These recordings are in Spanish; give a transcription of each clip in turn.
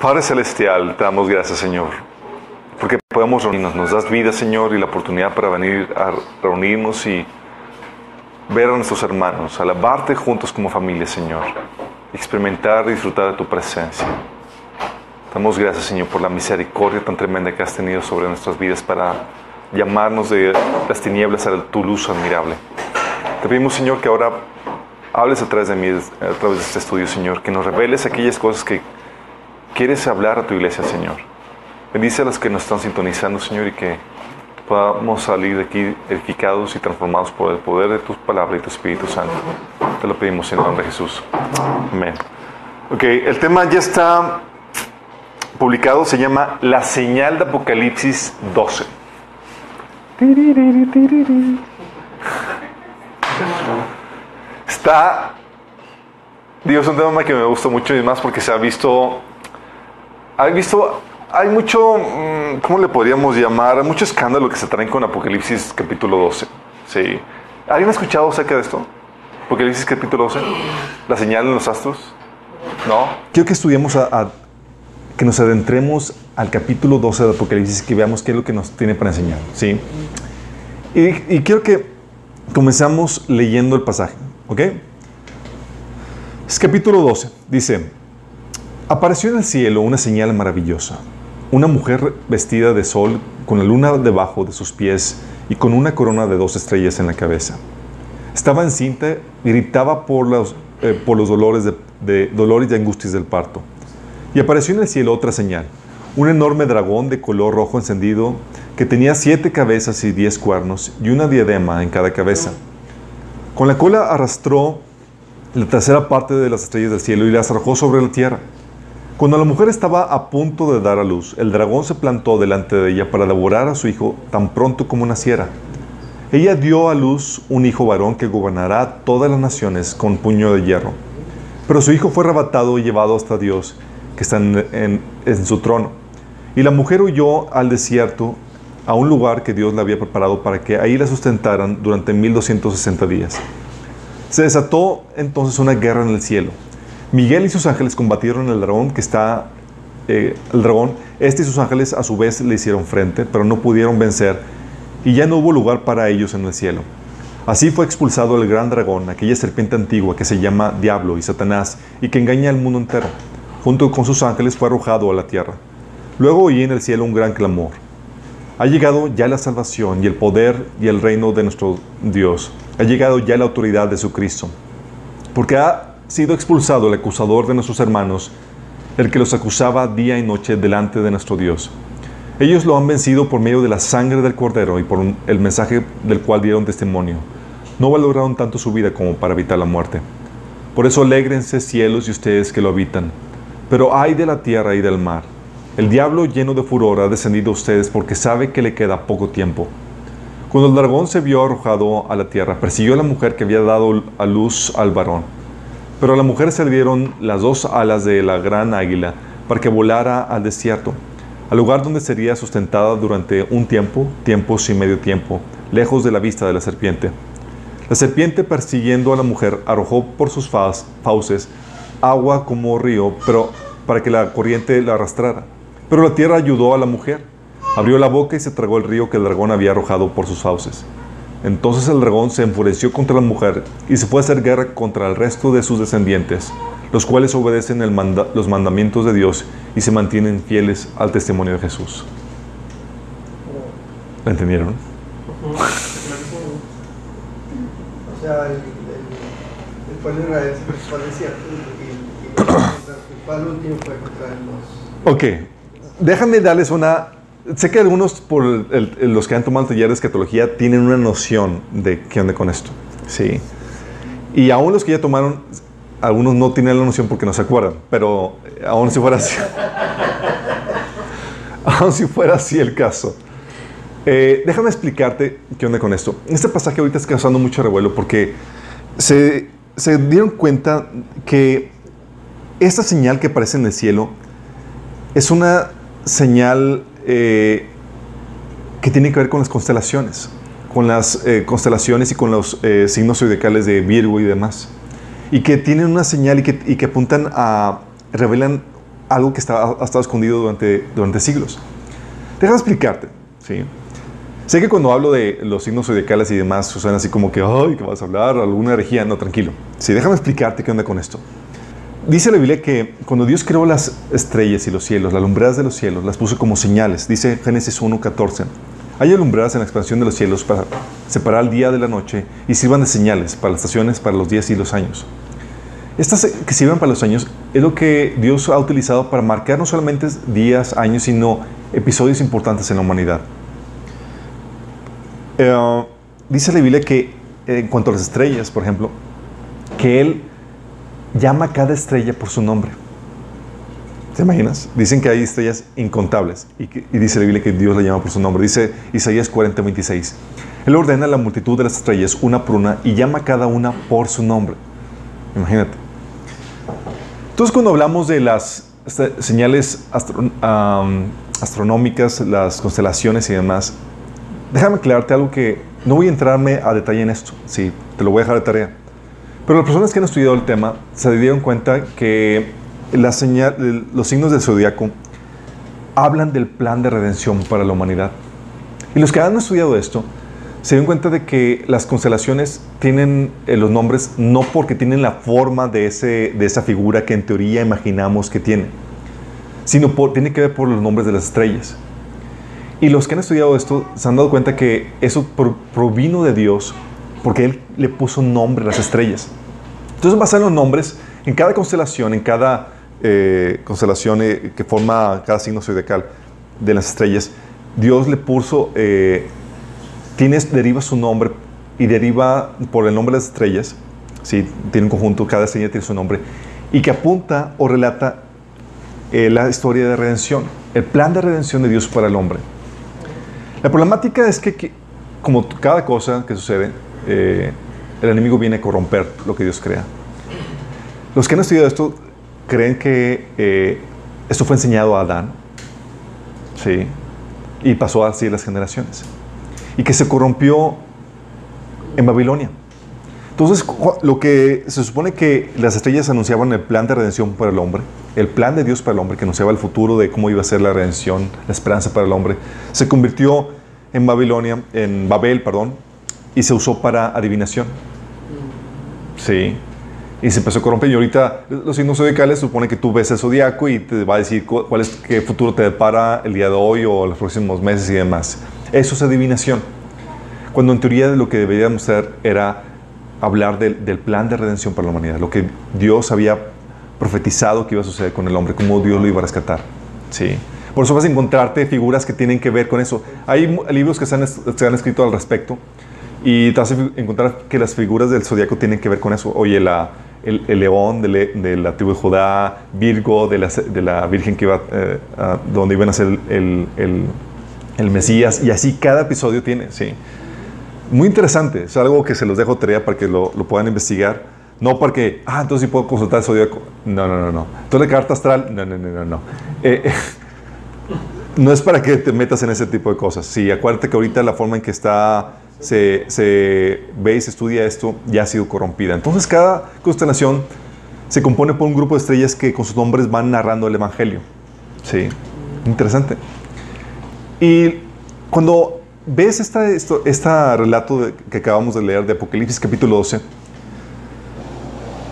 Padre Celestial, te damos gracias, Señor, porque podemos reunirnos. Nos das vida, Señor, y la oportunidad para venir a reunirnos y ver a nuestros hermanos, alabarte juntos como familia, Señor, experimentar y disfrutar de tu presencia. Damos gracias, Señor, por la misericordia tan tremenda que has tenido sobre nuestras vidas para llamarnos de las tinieblas a tu luz admirable. Te pedimos, Señor, que ahora hables a través de mí, a través de este estudio, Señor, que nos reveles aquellas cosas que quieres hablar a tu iglesia, Señor. Bendice a los que nos están sintonizando, Señor, y que podamos salir de aquí edificados y transformados por el poder de tu palabra y tu Espíritu Santo. Te lo pedimos en el nombre de Jesús. Amén. Ok, el tema ya está publicado, se llama La señal de Apocalipsis 12. Está, Dios, es un tema que me gusta mucho y más porque se ha visto, ha visto, hay mucho, mm, ¿cómo le podríamos llamar? Mucho escándalo que se traen con Apocalipsis capítulo 12. Sí. ¿Alguien ha escuchado acerca de esto? Apocalipsis capítulo 12. La señal en los astros. ¿No? Quiero que estudiemos a que nos adentremos al capítulo 12 de Apocalipsis y que veamos qué es lo que nos tiene para enseñar. ¿sí? Y, quiero que comenzamos leyendo el pasaje. ¿Ok? Es capítulo 12. Dice, apareció en el cielo una señal maravillosa. Una mujer vestida de sol con la luna debajo de sus pies y con una corona de dos estrellas en la cabeza. Estaba encinta y gritaba por los, eh, por los dolores, de, de, dolores y angustias del parto y apareció en el cielo otra señal, un enorme dragón de color rojo encendido que tenía siete cabezas y diez cuernos y una diadema en cada cabeza. Con la cola arrastró la tercera parte de las estrellas del cielo y las arrojó sobre la tierra. Cuando la mujer estaba a punto de dar a luz, el dragón se plantó delante de ella para devorar a su hijo tan pronto como naciera. Ella dio a luz un hijo varón que gobernará todas las naciones con puño de hierro. Pero su hijo fue arrebatado y llevado hasta Dios que están en, su trono. Y la mujer huyó al desierto, a un lugar que Dios le había preparado para que ahí la sustentaran durante 1260 días. Se desató entonces una guerra en el cielo. Miguel y sus ángeles combatieron el dragón que está, eh, el dragón. Este y sus ángeles a su vez le hicieron frente, pero no pudieron vencer y ya no hubo lugar para ellos en el cielo. Así fue expulsado el gran dragón, aquella serpiente antigua que se llama Diablo y Satanás y que engaña al mundo entero junto con sus ángeles, fue arrojado a la tierra. Luego oí en el cielo un gran clamor. Ha llegado ya la salvación y el poder y el reino de nuestro Dios. Ha llegado ya la autoridad de su Cristo. Porque ha sido expulsado el acusador de nuestros hermanos, el que los acusaba día y noche delante de nuestro Dios. Ellos lo han vencido por medio de la sangre del cordero y por el mensaje del cual dieron testimonio. No valoraron tanto su vida como para evitar la muerte. Por eso alégrense cielos y ustedes que lo habitan pero hay de la tierra y del mar. El diablo lleno de furor ha descendido a ustedes porque sabe que le queda poco tiempo. Cuando el dragón se vio arrojado a la tierra, persiguió a la mujer que había dado a luz al varón. Pero a la mujer se le dieron las dos alas de la gran águila para que volara al desierto, al lugar donde sería sustentada durante un tiempo, tiempos y medio tiempo, lejos de la vista de la serpiente. La serpiente, persiguiendo a la mujer, arrojó por sus fauces agua como río, pero para que la corriente la arrastrara. Pero la tierra ayudó a la mujer. Abrió la boca y se tragó el río que el dragón había arrojado por sus fauces. Entonces el dragón se enfureció contra la mujer y se fue a hacer guerra contra el resto de sus descendientes, los cuales obedecen los mandamientos de Dios y se mantienen fieles al testimonio de Jesús. ¿Lo entendieron? Ok, déjame darles una... Sé que algunos, por los que han tomado el taller de escatología, tienen una noción de qué onda con esto. Sí. Y aún los que ya tomaron, algunos no tienen la noción porque no se acuerdan, pero aún si fuera así, aún si fuera así el caso. Eh, déjame explicarte qué onda con esto. Este pasaje ahorita está causando mucho revuelo porque se dieron cuenta que esta señal que aparece en el cielo es una señal eh, que tiene que ver con las constelaciones, con las eh, constelaciones y con los eh, signos zodiacales de Virgo y demás. Y que tienen una señal y que, apuntan a, revelan algo que está, ha estado escondido durante, durante siglos. Déjame explicarte, ¿sí? Sé que cuando hablo de los signos zodiacales y demás, suena así como que, ay, ¿qué vas a hablar? ¿Alguna herejía? No, tranquilo. Sí, déjame explicarte qué onda con esto. Dice la Biblia que cuando Dios creó las estrellas y los cielos, las lumbreras de los cielos, las puso como señales. Dice Génesis 1.14. Hay alumbradas en la expansión de los cielos para separar el día de la noche y sirvan de señales para las estaciones, para los días y los años. Estas que sirven para los años es lo que Dios ha utilizado para marcar no solamente días, años, sino episodios importantes en la humanidad. Eh, dice la Biblia que en cuanto a las estrellas, por ejemplo, que Él llama a cada estrella por su nombre. ¿Te imaginas? Dicen que hay estrellas incontables y, dice la Biblia que Dios la llama por su nombre. Dice Isaías 40, 26. Él ordena a la multitud de las estrellas una por una y llama a cada una por su nombre. Imagínate. Entonces cuando hablamos de las señales astronómicas, las constelaciones y demás, déjame aclararte algo que no voy a entrarme a detalle en esto. Sí, te lo voy a dejar de tarea. Pero las personas que han estudiado el tema se dieron cuenta que los signos del zodiaco hablan del plan de redención para la humanidad. Y los que han estudiado esto se dieron cuenta de que las constelaciones tienen eh, los nombres no porque tienen la forma de, ese, de esa figura que en teoría imaginamos que tiene, sino por, tiene que ver por los nombres de las estrellas. Y los que han estudiado esto se han dado cuenta que eso provino de Dios porque Él le puso nombre a las estrellas. Entonces, basado en los nombres, en cada constelación, en cada eh, constelación eh, que forma cada signo zodiacal de las estrellas, Dios le puso, eh, tienes, deriva su nombre y deriva por el nombre de las estrellas, ¿sí? tiene un conjunto, cada estrella tiene su nombre, y que apunta o relata la historia de redención, el plan de redención de Dios para el hombre. La problemática es que, como cada cosa que sucede, eh, el enemigo viene a corromper lo que Dios crea. Los que han estudiado esto creen que eh, esto fue enseñado a Adán, ¿sí? Y pasó así las generaciones. Y que se corrompió en Babilonia. Entonces, lo que se supone que las estrellas anunciaban el plan de redención para el hombre, el plan de Dios para el hombre, que anunciaba el futuro de cómo iba a ser la redención, la esperanza para el hombre, se convirtió en Babilonia, en Babel, perdón, y se usó para adivinación. Sí. Y se empezó a corromper. Y ahorita los signos zodiacales supone que tú ves el zodiaco y te va a decir cuál es, qué futuro te depara el día de hoy o los próximos meses y demás. Eso es adivinación. Cuando en teoría lo que deberíamos hacer era hablar del, del plan de redención para la humanidad, lo que Dios había profetizado que iba a suceder con el hombre, cómo Dios lo iba a rescatar. Sí. Por eso vas a encontrarte figuras que tienen que ver con eso. Hay libros que se han, se han escrito al respecto y te vas a encontrar que las figuras del zodiaco tienen que ver con eso. Oye, la, el, león de, la tribu de Judá, Virgo de la, de la Virgen que iba, eh, donde iban a ser el, el, Mesías, y así cada episodio tiene, sí. Muy interesante, es algo que se los dejo tarea para que lo, lo puedan investigar. No porque, ah, entonces sí puedo consultar el zodiaco. No, no, no, no. Entonces la carta astral, no, no, no, no. no. Eh, no es para que te metas en ese tipo de cosas. Sí, acuérdate que ahorita la forma en que está se, se, ve y se estudia esto, ya ha sido corrompida. Entonces cada constelación se compone por un grupo de estrellas que con sus nombres van narrando el Evangelio. Sí, interesante. Y cuando ves este esta relato que acabamos de leer de Apocalipsis capítulo 12,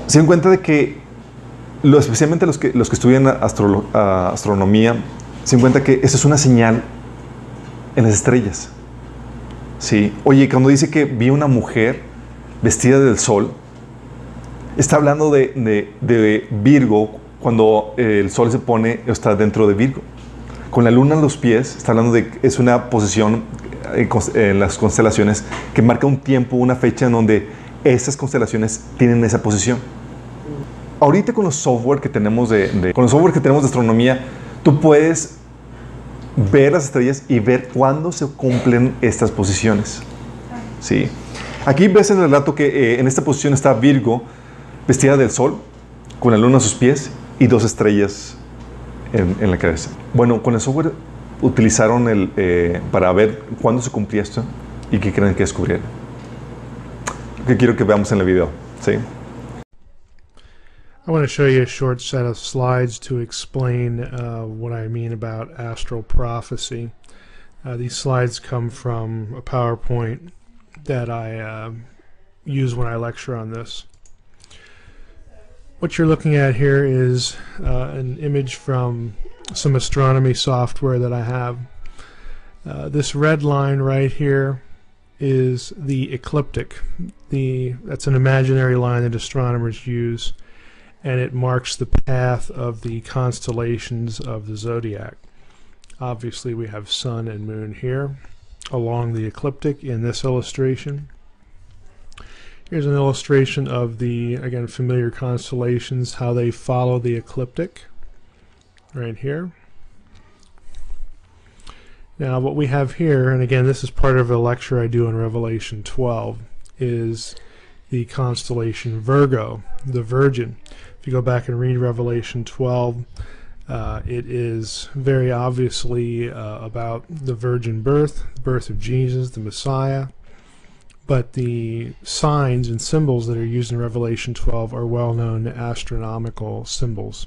se dan cuenta de que, especialmente los que, los que estudian astronomía, se dan cuenta que esa es una señal en las estrellas. Sí. Oye, cuando dice que vi una mujer vestida del sol, está hablando de, Virgo cuando el sol se pone, está dentro de Virgo. Con la luna en los pies, está hablando de, es una posición en las constelaciones que marca un tiempo, una fecha en donde esas constelaciones tienen esa posición. Ahorita con los software que tenemos de, con los software que tenemos de astronomía, tú puedes ver las estrellas y ver cuándo se cumplen estas posiciones. ¿Sí? Aquí ves en el relato que eh, en esta posición está Virgo, vestida del sol, con la luna a sus pies y dos estrellas en, la cabeza. Bueno, con el software utilizaron el, eh, para ver cuándo se cumplía esto y qué creen que descubrieron. Que quiero que veamos en el video. ¿sí? I want to show you a short set of slides to explain uh, what I mean about astral prophecy. Uh, these slides come from a PowerPoint that I uh, use when I lecture on this. What you're looking at here is uh, an image from some astronomy software that I have. Uh, this red line right here is the ecliptic. The That's an imaginary line that astronomers use and it marks the path of the constellations of the zodiac. Obviously we have sun and moon here along the ecliptic in this illustration. Here's an illustration of the, again, familiar constellations, how they follow the ecliptic right here. Now what we have here, and again this is part of a lecture I do in Revelation 12, is the constellation Virgo, the Virgin. If you go back and read Revelation 12, uh, it is very obviously uh, about the virgin birth, the birth of Jesus, the Messiah. But the signs and symbols that are used in Revelation 12 are well known astronomical symbols.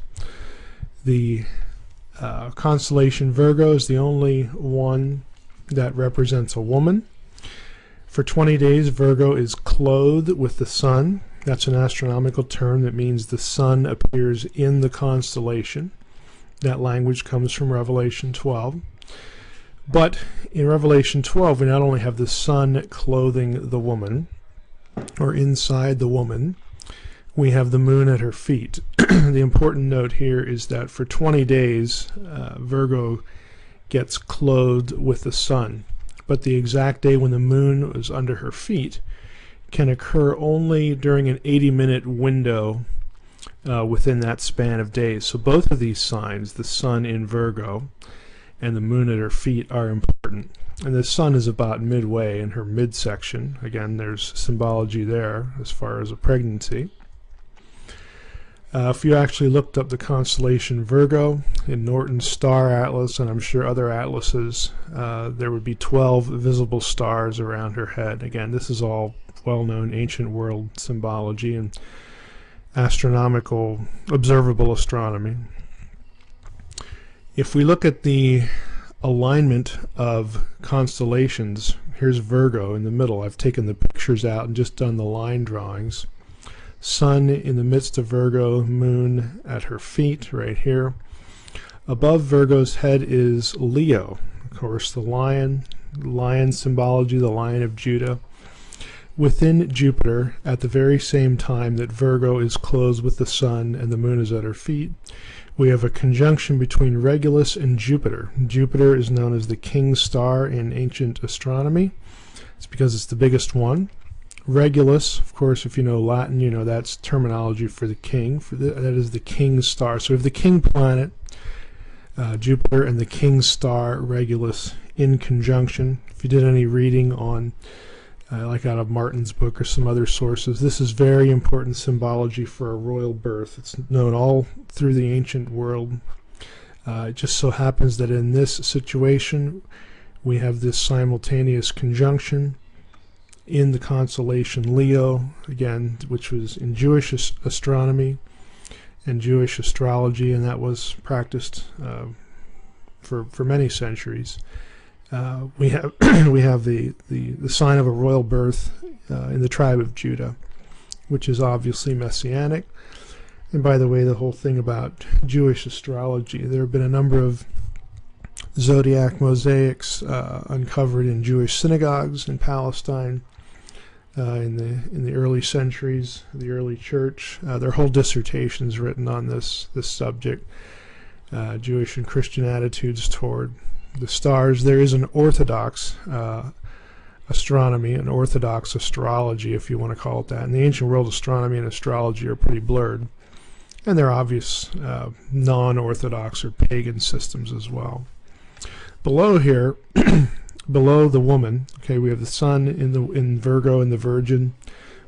The uh, constellation Virgo is the only one that represents a woman. For 20 days, Virgo is clothed with the sun. That's an astronomical term that means the sun appears in the constellation. That language comes from Revelation 12. But in Revelation 12, we not only have the sun clothing the woman, or inside the woman, we have the moon at her feet. the important note here is that for 20 days, uh, Virgo gets clothed with the sun. But the exact day when the moon was under her feet can occur only during an 80 minute window uh, within that span of days. So both of these signs, the sun in Virgo and the moon at her feet, are important. And the sun is about midway in her midsection. Again, there's symbology there as far as a pregnancy. Uh, if you actually looked up the constellation Virgo in Norton's star atlas, and I'm sure other atlases, uh, there would be 12 visible stars around her head. Again, this is all well-known ancient world symbology and astronomical observable astronomy. If we look at the alignment of constellations, here's Virgo in the middle. I've taken the pictures out and just done the line drawings. Sun in the midst of Virgo, moon at her feet right here. Above Virgo's head is Leo, of course the lion, lion symbology, the lion of Judah within Jupiter at the very same time that Virgo is closed with the Sun and the Moon is at her feet. We have a conjunction between Regulus and Jupiter. Jupiter is known as the king star in ancient astronomy. It's because it's the biggest one. Regulus, of course, if you know Latin, you know that's terminology for the king. For the, that is the king star. So we have the king planet, uh, Jupiter, and the king star Regulus in conjunction. If you did any reading on uh, like out of Martin's book or some other sources. This is very important symbology for a royal birth. It's known all through the ancient world. Uh, it just so happens that in this situation we have this simultaneous conjunction in the constellation Leo, again, which was in Jewish astronomy and Jewish astrology, and that was practiced uh, for, for many centuries. Uh, we have we have the, the, the sign of a royal birth uh, in the tribe of Judah, which is obviously messianic. And by the way, the whole thing about Jewish astrology, there have been a number of zodiac mosaics uh, uncovered in Jewish synagogues in Palestine uh, in the in the early centuries, the early church. Uh, their whole dissertations written on this this subject, Jewish and Christian attitudes toward the stars, there is an orthodox uh, astronomy, an orthodox astrology, if you want to call it that. In the ancient world, astronomy and astrology are pretty blurred. And there are obvious uh, non-orthodox or pagan systems as well. Below here, below the woman, okay, we have the sun in the in Virgo and the Virgin,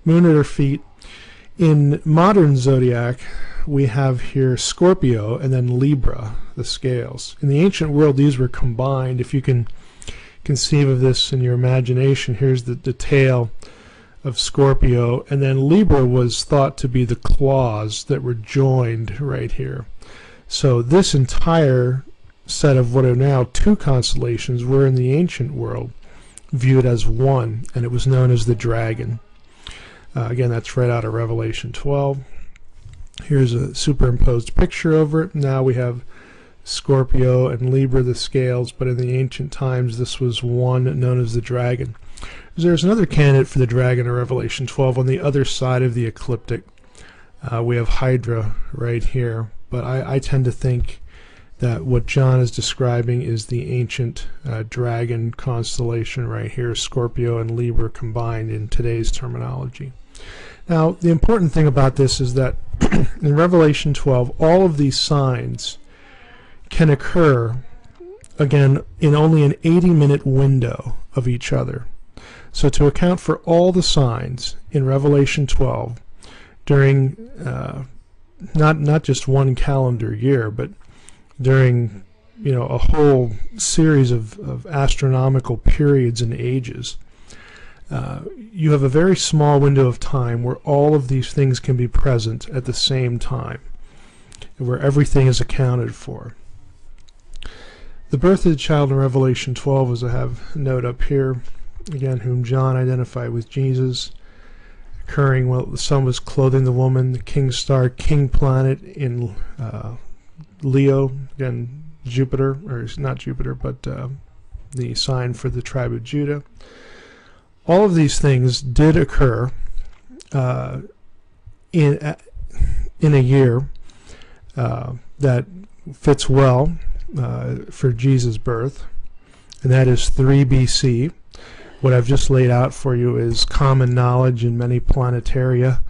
moon at her feet. In modern zodiac, we have here Scorpio and then Libra, the scales. In the ancient world, these were combined. If you can conceive of this in your imagination, here's the, the tail of Scorpio, and then Libra was thought to be the claws that were joined right here. So this entire set of what are now two constellations were in the ancient world viewed as one, and it was known as the dragon. Uh, again, that's right out of Revelation 12. Here's a superimposed picture over it. Now we have Scorpio and Libra, the scales, but in the ancient times this was one known as the dragon. There's another candidate for the dragon in Revelation 12 on the other side of the ecliptic. Uh, we have Hydra right here, but I, I, tend to think that what John is describing is the ancient uh, dragon constellation right here, Scorpio and Libra combined in today's terminology. Now, the important thing about this is that in Revelation 12, all of these signs can occur, again, in only an 80 minute window of each other. So, to account for all the signs in Revelation 12 during uh, not, not just one calendar year, but during you know a whole series of, of astronomical periods and ages, uh, you have a very small window of time where all of these things can be present at the same time, where everything is accounted for. The birth of the child in Revelation 12, as I have note up here, again, whom John identified with Jesus, occurring while the sun was clothing the woman, the king star, king planet in uh, Leo, again, Jupiter, or not Jupiter, but uh, the sign for the tribe of Judah all of these things did occur uh, in uh, in a year uh, that fits well uh, for Jesus' birth, and that is 3 BC. What I've just laid out for you is common knowledge in many planetaria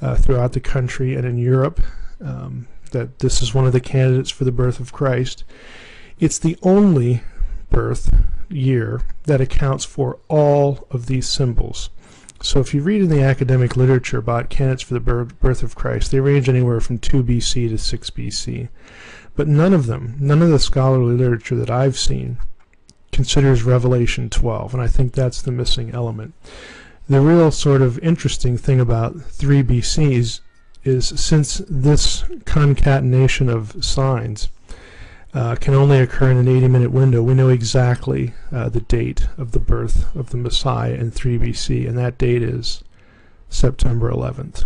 uh, throughout the country and in Europe um, that this is one of the candidates for the birth of Christ. It's the only birth year that accounts for all of these symbols. So if you read in the academic literature about candidates for the birth of Christ, they range anywhere from 2 BC to 6 BC. But none of them, none of the scholarly literature that I've seen, considers Revelation 12, and I think that's the missing element. The real sort of interesting thing about 3 BC is, is since this concatenation of signs uh, can only occur in an 80 minute window, we know exactly uh, the date of the birth of the Messiah in 3 BC, and that date is September 11th,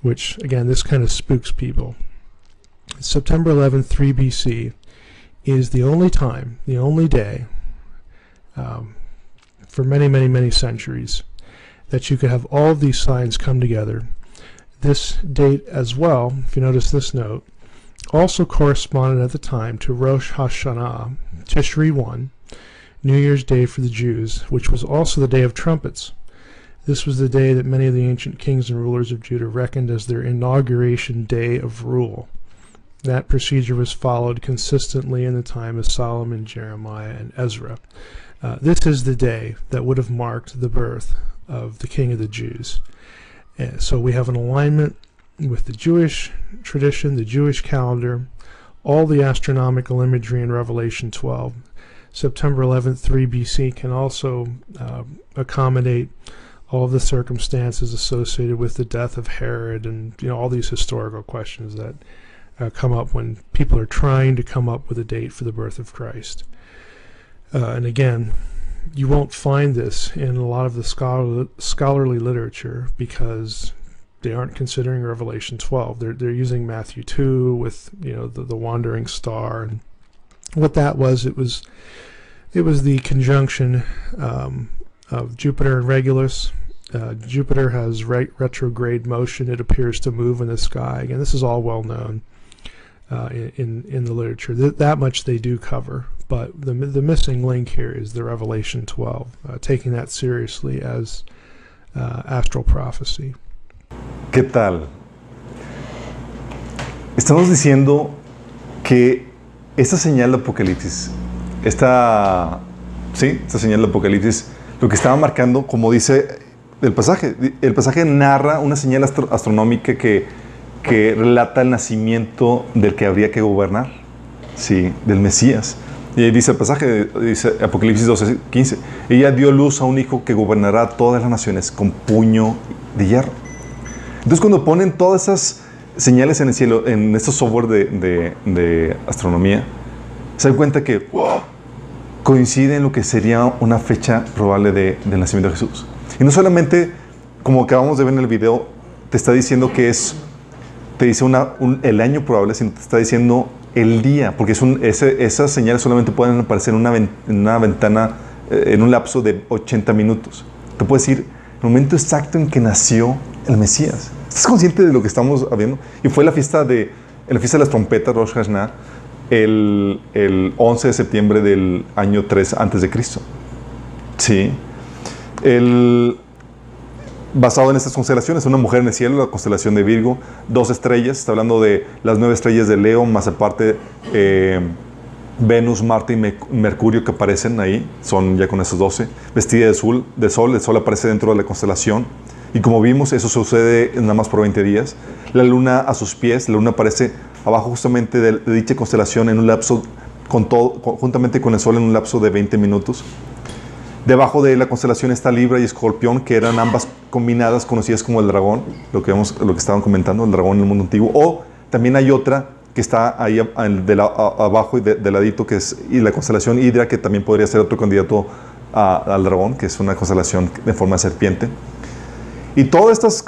which, again, this kind of spooks people. September 11th, 3 BC, is the only time, the only day, um, for many, many, many centuries, that you could have all of these signs come together. This date as well, if you notice this note, also corresponded at the time to Rosh Hashanah, Tishri 1, New Year's Day for the Jews, which was also the Day of Trumpets. This was the day that many of the ancient kings and rulers of Judah reckoned as their inauguration day of rule. That procedure was followed consistently in the time of Solomon, Jeremiah, and Ezra. Uh, this is the day that would have marked the birth of the King of the Jews. Uh, so we have an alignment with the Jewish tradition, the Jewish calendar, all the astronomical imagery in Revelation 12. September 11th, 3 BC can also uh, accommodate all of the circumstances associated with the death of Herod and you know all these historical questions that uh, come up when people are trying to come up with a date for the birth of Christ. Uh, and again, you won't find this in a lot of the scholar, scholarly literature because they aren't considering Revelation 12. They're they're using Matthew 2 with you know the, the wandering star and what that was. It was it was the conjunction um, of Jupiter and Regulus. Uh, Jupiter has re- retrograde motion. It appears to move in the sky. Again, this is all well known uh, in in the literature. Th- that much they do cover. But the the missing link here is the Revelation 12, uh, taking that seriously as uh, astral prophecy. ¿Qué tal? Estamos diciendo que esta señal de Apocalipsis, esta, sí, señal de Apocalipsis, lo que estaba marcando, como dice el pasaje, el pasaje narra una señal astronómica que, que relata el nacimiento del que habría que gobernar, sí, del Mesías. Y ahí dice el pasaje, dice Apocalipsis 12, 15. Ella dio luz a un hijo que gobernará todas las naciones con puño de hierro. Entonces, cuando ponen todas esas señales en el cielo, en estos software de, astronomía, se dan cuenta que wow, coincide en lo que sería una fecha probable de, del nacimiento de Jesús. Y no solamente, como acabamos de ver en el video, te está diciendo que es, te dice el año probable, sino te está diciendo el día, porque es esas señales solamente pueden aparecer en una, ven- en una ventana, eh, en un lapso de 80 minutos. Te puede decir el momento exacto en que nació el Mesías. ¿Estás consciente de lo que estamos viendo? Y fue la fiesta de, la fiesta de las trompetas, Rosh Hashanah, el, el 11 de septiembre del año 3 antes de Cristo. Sí. El, basado en estas constelaciones, una mujer en el cielo, la constelación de Virgo, dos estrellas, está hablando de las nueve estrellas de Leo, más aparte eh, Venus, Marte y Me- Mercurio que aparecen ahí, son ya con esos 12, vestida de sol, de sol, el sol aparece dentro de la constelación, y como vimos, eso sucede nada más por 20 días. La luna a sus pies, la luna aparece abajo justamente de, de dicha constelación en un lapso, con todo, juntamente con el sol en un lapso de 20 minutos. Debajo de la constelación está Libra y Escorpión, que eran ambas combinadas, conocidas como el dragón, lo que, vemos, lo que estaban comentando, el dragón en el mundo antiguo. O también hay otra que está ahí abajo y de, ladito, que es y la constelación Hidra, que también podría ser otro candidato al dragón, que es una constelación de forma de serpiente. Y todas estas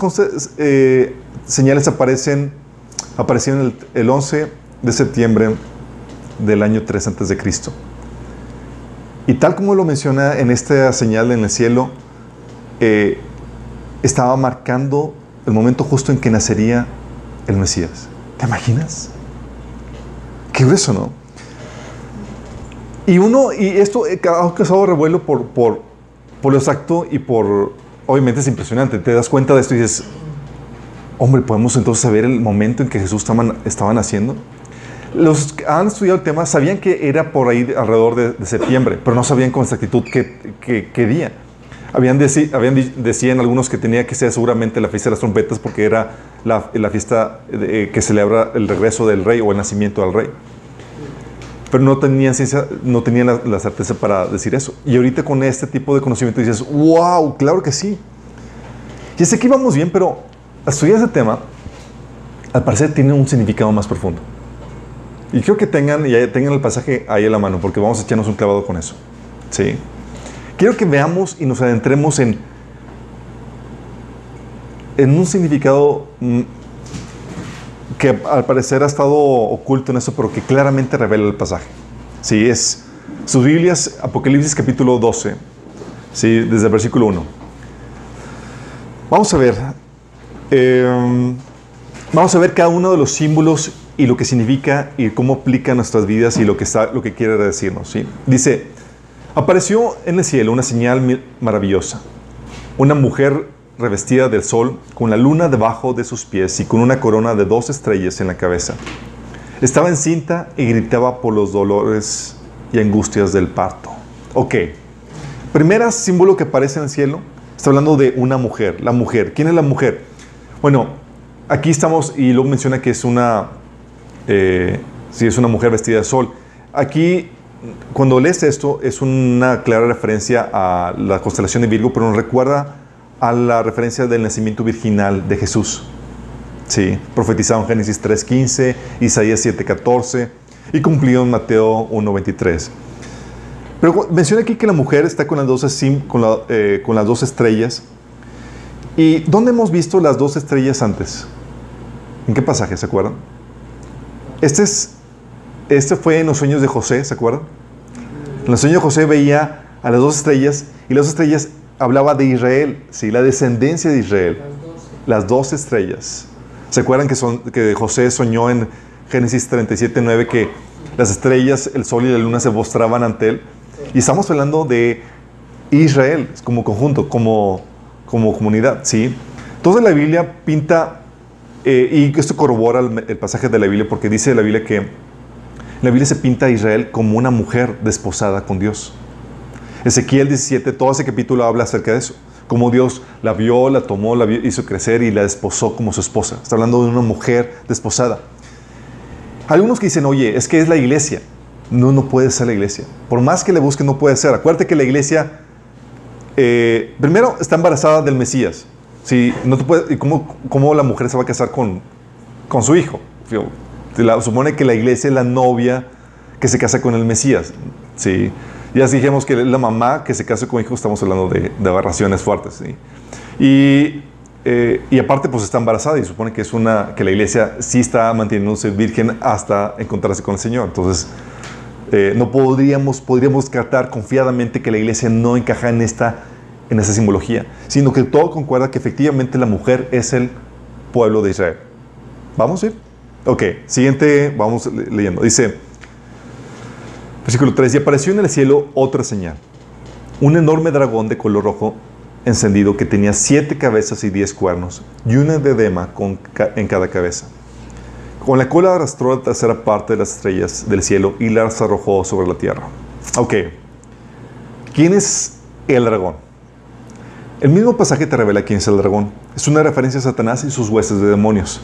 eh, señales aparecen, aparecieron el, el 11 de septiembre del año 3 antes de Cristo. Y tal como lo menciona en esta señal en el cielo, eh, estaba marcando el momento justo en que nacería el Mesías. ¿Te imaginas? Qué grueso, ¿no? Y uno, y esto eh, ha causado revuelo por, por, por lo exacto y por, obviamente es impresionante. Te das cuenta de esto y dices, hombre, podemos entonces saber el momento en que Jesús estaba, estaba naciendo. Los que han estudiado el tema sabían que era por ahí de- alrededor de, de septiembre, pero no sabían con exactitud qué, qué- qué día. Habían, deci- habían decían algunos que tenía que ser seguramente la fiesta de las trompetas porque era la, la fiesta de- eh, que celebra el regreso del rey o el nacimiento del rey. Pero no tenían ciencia, no tenían la, la certeza para decir eso. Y ahorita con este tipo de conocimiento dices, wow, claro que sí. Y sé que íbamos bien, pero estudiar ese tema, al parecer tiene un significado más profundo. Y quiero que tengan, y tengan el pasaje ahí a la mano, porque vamos a echarnos un clavado con eso. ¿Sí? Quiero que veamos y nos adentremos en, en un significado mm, que al parecer ha estado oculto en eso, pero que claramente revela el pasaje. Sí, es sus Biblias, Apocalipsis capítulo 12, sí, desde el versículo 1. Vamos a ver, eh, vamos a ver cada uno de los símbolos y lo que significa y cómo aplica nuestras vidas y lo que, está, lo que quiere decirnos. ¿sí? Dice, apareció en el cielo una señal maravillosa, una mujer revestida del sol, con la luna debajo de sus pies y con una corona de dos estrellas en la cabeza. Estaba encinta y gritaba por los dolores y angustias del parto. Ok, primera símbolo que aparece en el cielo, está hablando de una mujer. La mujer, ¿quién es la mujer? Bueno, aquí estamos y luego menciona que es una, eh, sí, es una mujer vestida de sol. Aquí, cuando lees esto, es una clara referencia a la constelación de Virgo, pero nos recuerda a la referencia del nacimiento virginal de Jesús. Sí, profetizado en Génesis 3.15, Isaías 7.14 y cumplido en Mateo 1.23. Pero menciona aquí que la mujer está con las eh, con las dos estrellas. ¿Y dónde hemos visto las dos estrellas antes? ¿En qué pasaje? ¿Se acuerdan? Este, es, este fue en los sueños de José, ¿se acuerdan? En los sueños de José veía a las dos estrellas y las dos estrellas hablaba de Israel, ¿sí? la descendencia de Israel. Las dos estrellas. ¿Se acuerdan que, son, José soñó en Génesis 37, 9 que las estrellas, el sol y la luna se postraban ante él? Y estamos hablando de Israel como conjunto, como, como comunidad, ¿sí? Entonces la Biblia pinta, eh, y esto corrobora el, pasaje de la Biblia, porque dice la Biblia que la Biblia se pinta a Israel como una mujer desposada con Dios. Ezequiel 17, todo ese capítulo habla acerca de eso. Cómo Dios la vio, la tomó, la hizo crecer y la desposó como su esposa. Está hablando de una mujer desposada. Algunos que dicen, oye, es que es la iglesia. no, no puede ser la iglesia. Por más que le busque, no puede ser. Acuérdate que la iglesia, eh, primero, está embarazada del Mesías. ¿sí? No ¿Y cómo, cómo la mujer se va a casar con, con su hijo? La- supone que la iglesia es la novia que se casa con el Mesías. ¿sí? Ya dijimos que la mamá que se casa con hijo, estamos hablando de, de aberraciones fuertes. ¿sí? Y, eh, y aparte, pues está embarazada y supone que es una que la iglesia sí está manteniéndose virgen hasta encontrarse con el Señor. Entonces, eh, no podríamos, podríamos descartar confiadamente que la iglesia no encaja en esta, en esa simbología, sino que todo concuerda que efectivamente la mujer es el pueblo de Israel. ¿Vamos a ir? Ok, siguiente, vamos le- leyendo. Dice, versículo 3, y apareció en el cielo otra señal, un enorme dragón de color rojo encendido que tenía siete cabezas y diez cuernos, y una diadema con ca- en cada cabeza. Con la cola arrastró la tercera parte de las estrellas del cielo y las arrojó sobre la tierra. Ok. ¿Quién es el dragón? El mismo pasaje te revela quién es el dragón. Es una referencia a Satanás y sus huestes de demonios.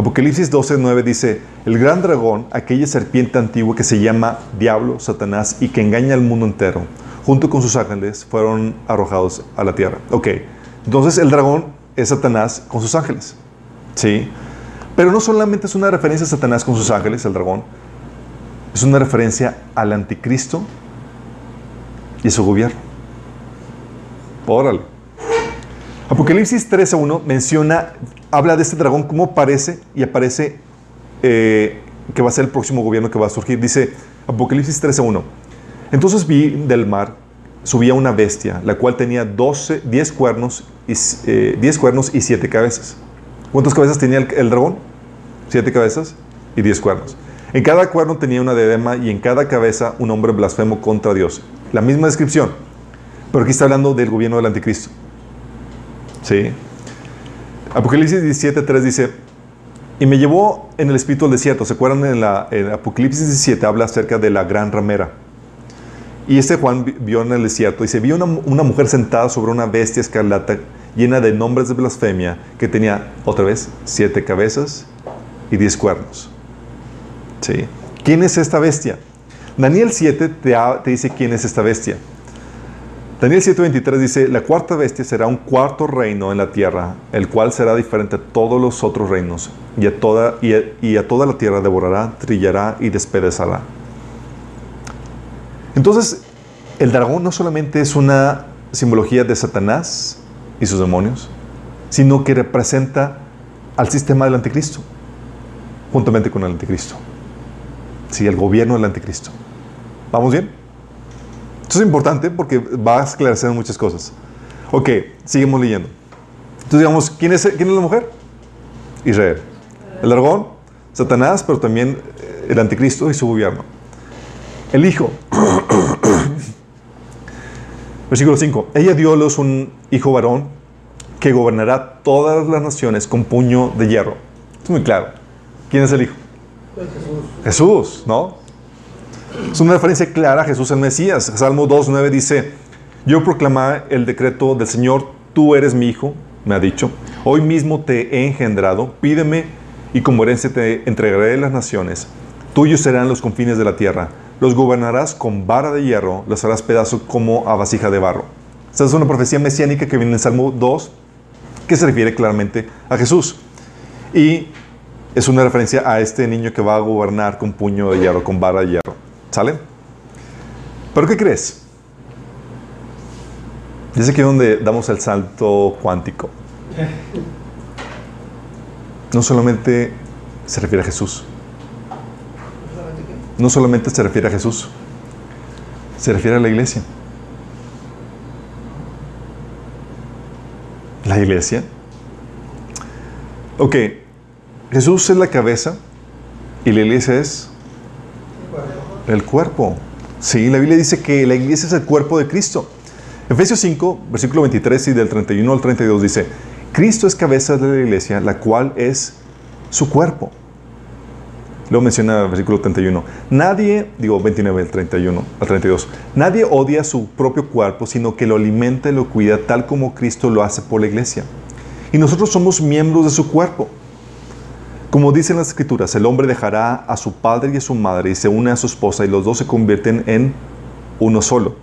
Apocalipsis 12:9 dice, el gran dragón, aquella serpiente antigua que se llama Diablo, Satanás y que engaña al mundo entero, junto con sus ángeles, fueron arrojados a la tierra. Ok, entonces el dragón es Satanás con sus ángeles. ¿Sí? Pero no solamente es una referencia a Satanás con sus ángeles, el dragón, es una referencia al anticristo y su gobierno. Órale. Apocalipsis 13.1 menciona, habla de este dragón, cómo aparece y aparece eh, que va a ser el próximo gobierno que va a surgir. Dice Apocalipsis 13.1. Entonces vi del mar, subía una bestia, la cual tenía 12, 10 cuernos y, eh, 10 cuernos y 7 cabezas. ¿Cuántas cabezas tenía el, dragón? Siete cabezas y diez cuernos. En cada cuerno tenía una diadema y en cada cabeza un hombre blasfemo contra Dios. La misma descripción. Pero aquí está hablando del gobierno del anticristo. ¿Sí? Apocalipsis 17.3 dice, y me llevó en el espíritu al desierto. ¿Se acuerdan? En, la, en Apocalipsis 17 habla acerca de la gran ramera. Y este Juan vi- vio en el desierto y se vio una, una mujer sentada sobre una bestia escarlata llena de nombres de blasfemia que tenía, otra vez, siete cabezas y diez cuernos. ¿Sí? ¿Quién es esta bestia? Daniel 7 te, te dice quién es esta bestia. Daniel 7:23 dice, la cuarta bestia será un cuarto reino en la tierra, el cual será diferente a todos los otros reinos, y a toda, y a- toda la tierra devorará, trillará y despedazará. Entonces, el dragón no solamente es una simbología de Satanás y sus demonios, sino que representa al sistema del anticristo, juntamente con el anticristo. Sí, el gobierno del anticristo. ¿Vamos bien? Esto es importante porque va a esclarecer muchas cosas. Ok, seguimos leyendo. Entonces, digamos, ¿quién es, quién es la mujer? Israel. El dragón, Satanás, pero también eh, el anticristo y su gobierno. El hijo. Versículo 5. Ella dio a luz un hijo varón que gobernará todas las naciones con puño de hierro. Es muy claro. ¿Quién es el hijo? Pues Jesús. Jesús, ¿no? Es una referencia clara a Jesús el Mesías. Salmo 2.9 dice, yo proclamé el decreto del Señor, tú eres mi hijo, me ha dicho, hoy mismo te he engendrado, pídeme y como herencia te entregaré las naciones. Tuyos serán los confines de la tierra, los gobernarás con vara de hierro, los harás pedazos como a vasija de barro. Esta es una profecía mesiánica que viene en Salmo 2, que se refiere claramente a Jesús. Y es una referencia a este niño que va a gobernar con puño de hierro, con vara de hierro. ¿Sale? ¿Pero qué crees? Es aquí donde damos el salto cuántico. No solamente se refiere a Jesús, no solamente se refiere a Jesús, se refiere a la iglesia. La iglesia. Ok, Jesús es la cabeza y la iglesia es el cuerpo. Sí, la Biblia dice que la iglesia es el cuerpo de Cristo. Efesios 5, versículo 23 y del 31 al 32 dice, Cristo es cabeza de la iglesia, la cual es su cuerpo. Luego menciona el versículo 31. Nadie, digo 29 al 31 al 32, nadie odia su propio cuerpo, sino que lo alimenta y lo cuida tal como Cristo lo hace por la iglesia. Y nosotros somos miembros de su cuerpo. Como dicen las escrituras, el hombre dejará a su padre y a su madre y se une a su esposa y los dos se convierten en uno solo.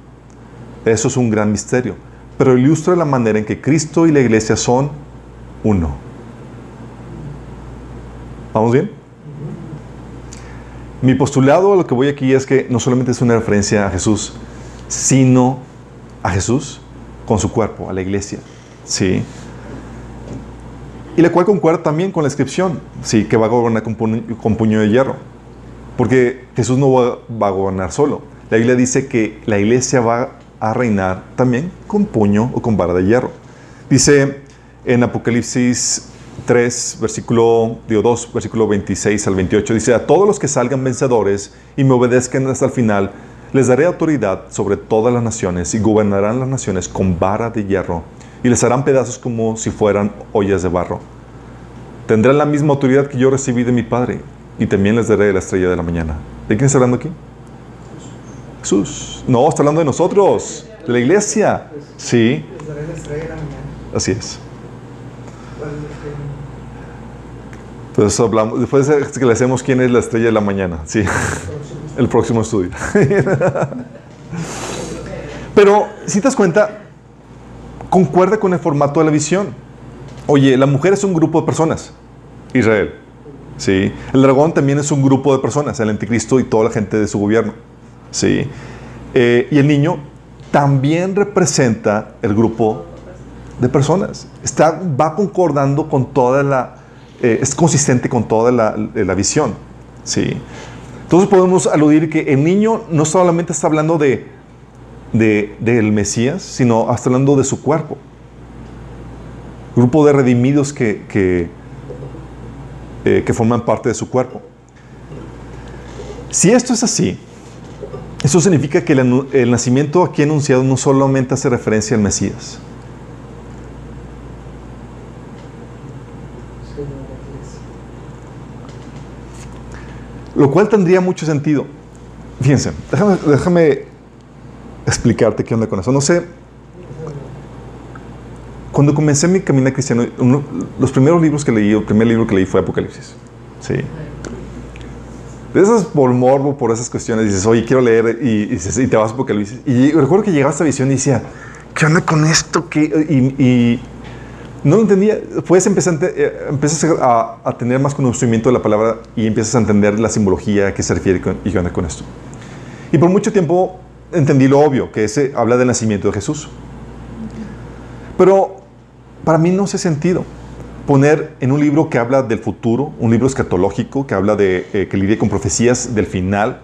Eso es un gran misterio, pero ilustra la manera en que Cristo y la iglesia son uno. ¿Vamos bien? Mi postulado a lo que voy aquí es que no solamente es una referencia a Jesús, sino a Jesús con su cuerpo, a la iglesia. ¿Sí? Y la cual concuerda también con la inscripción, sí, que va a gobernar con puño, de hierro. Porque Jesús no va, a gobernar solo. La Biblia dice que la iglesia va a reinar también con puño o con vara de hierro. Dice en Apocalipsis 3, versículo 2, versículo 26 al 28, dice, a todos los que salgan vencedores y me obedezcan hasta el final, les daré autoridad sobre todas las naciones y gobernarán las naciones con vara de hierro y les harán pedazos como si fueran ollas de barro. Tendrán la misma autoridad que yo recibí de mi Padre y también les daré la estrella de la mañana. ¿De quién está hablando aquí? Jesús. No, está hablando de nosotros, de la iglesia. Sí. Así es. Entonces hablamos, después de que le hacemos quién es la estrella de la mañana. Sí. El próximo estudio. Pero, si te das cuenta, concuerda con el formato de la visión. Oye, la mujer es un grupo de personas, Israel. ¿sí? El dragón también es un grupo de personas, el anticristo y toda la gente de su gobierno. ¿sí? Eh, y el niño también representa el grupo de personas. Está, va concordando con toda la... eh, es consistente con toda la, la visión. ¿sí? Entonces podemos aludir que el niño no solamente está hablando de, de- del Mesías, sino está hablando de su cuerpo. Grupo de redimidos que, eh, que forman parte de su cuerpo. Si esto es así, eso significa que el, nacimiento aquí anunciado no solamente hace referencia al Mesías, Lo cual tendría mucho sentido. Fíjense, déjame explicarte qué onda con eso. No sé, cuando comencé mi camino cristiano, uno- los primeros libros que leí, el primer libro que leí fue Apocalipsis. Sí. De esas por morbo, por esas cuestiones, dices, oye, quiero leer, y, y y te vas a Apocalipsis. Y recuerdo que llegaba esta visión y decía, ¿qué onda con esto? ¿Qué? Y, y no lo entendía. Pues a, empiezas a, a tener más conocimiento de la palabra y empiezas a entender la simbología a qué se refiere con- y qué onda con esto. Y por mucho tiempo entendí lo obvio, que ese habla del nacimiento de Jesús. Pero para mí no hace sentido poner en un libro que habla del futuro, un libro escatológico que habla de eh, que lidia con profecías del final,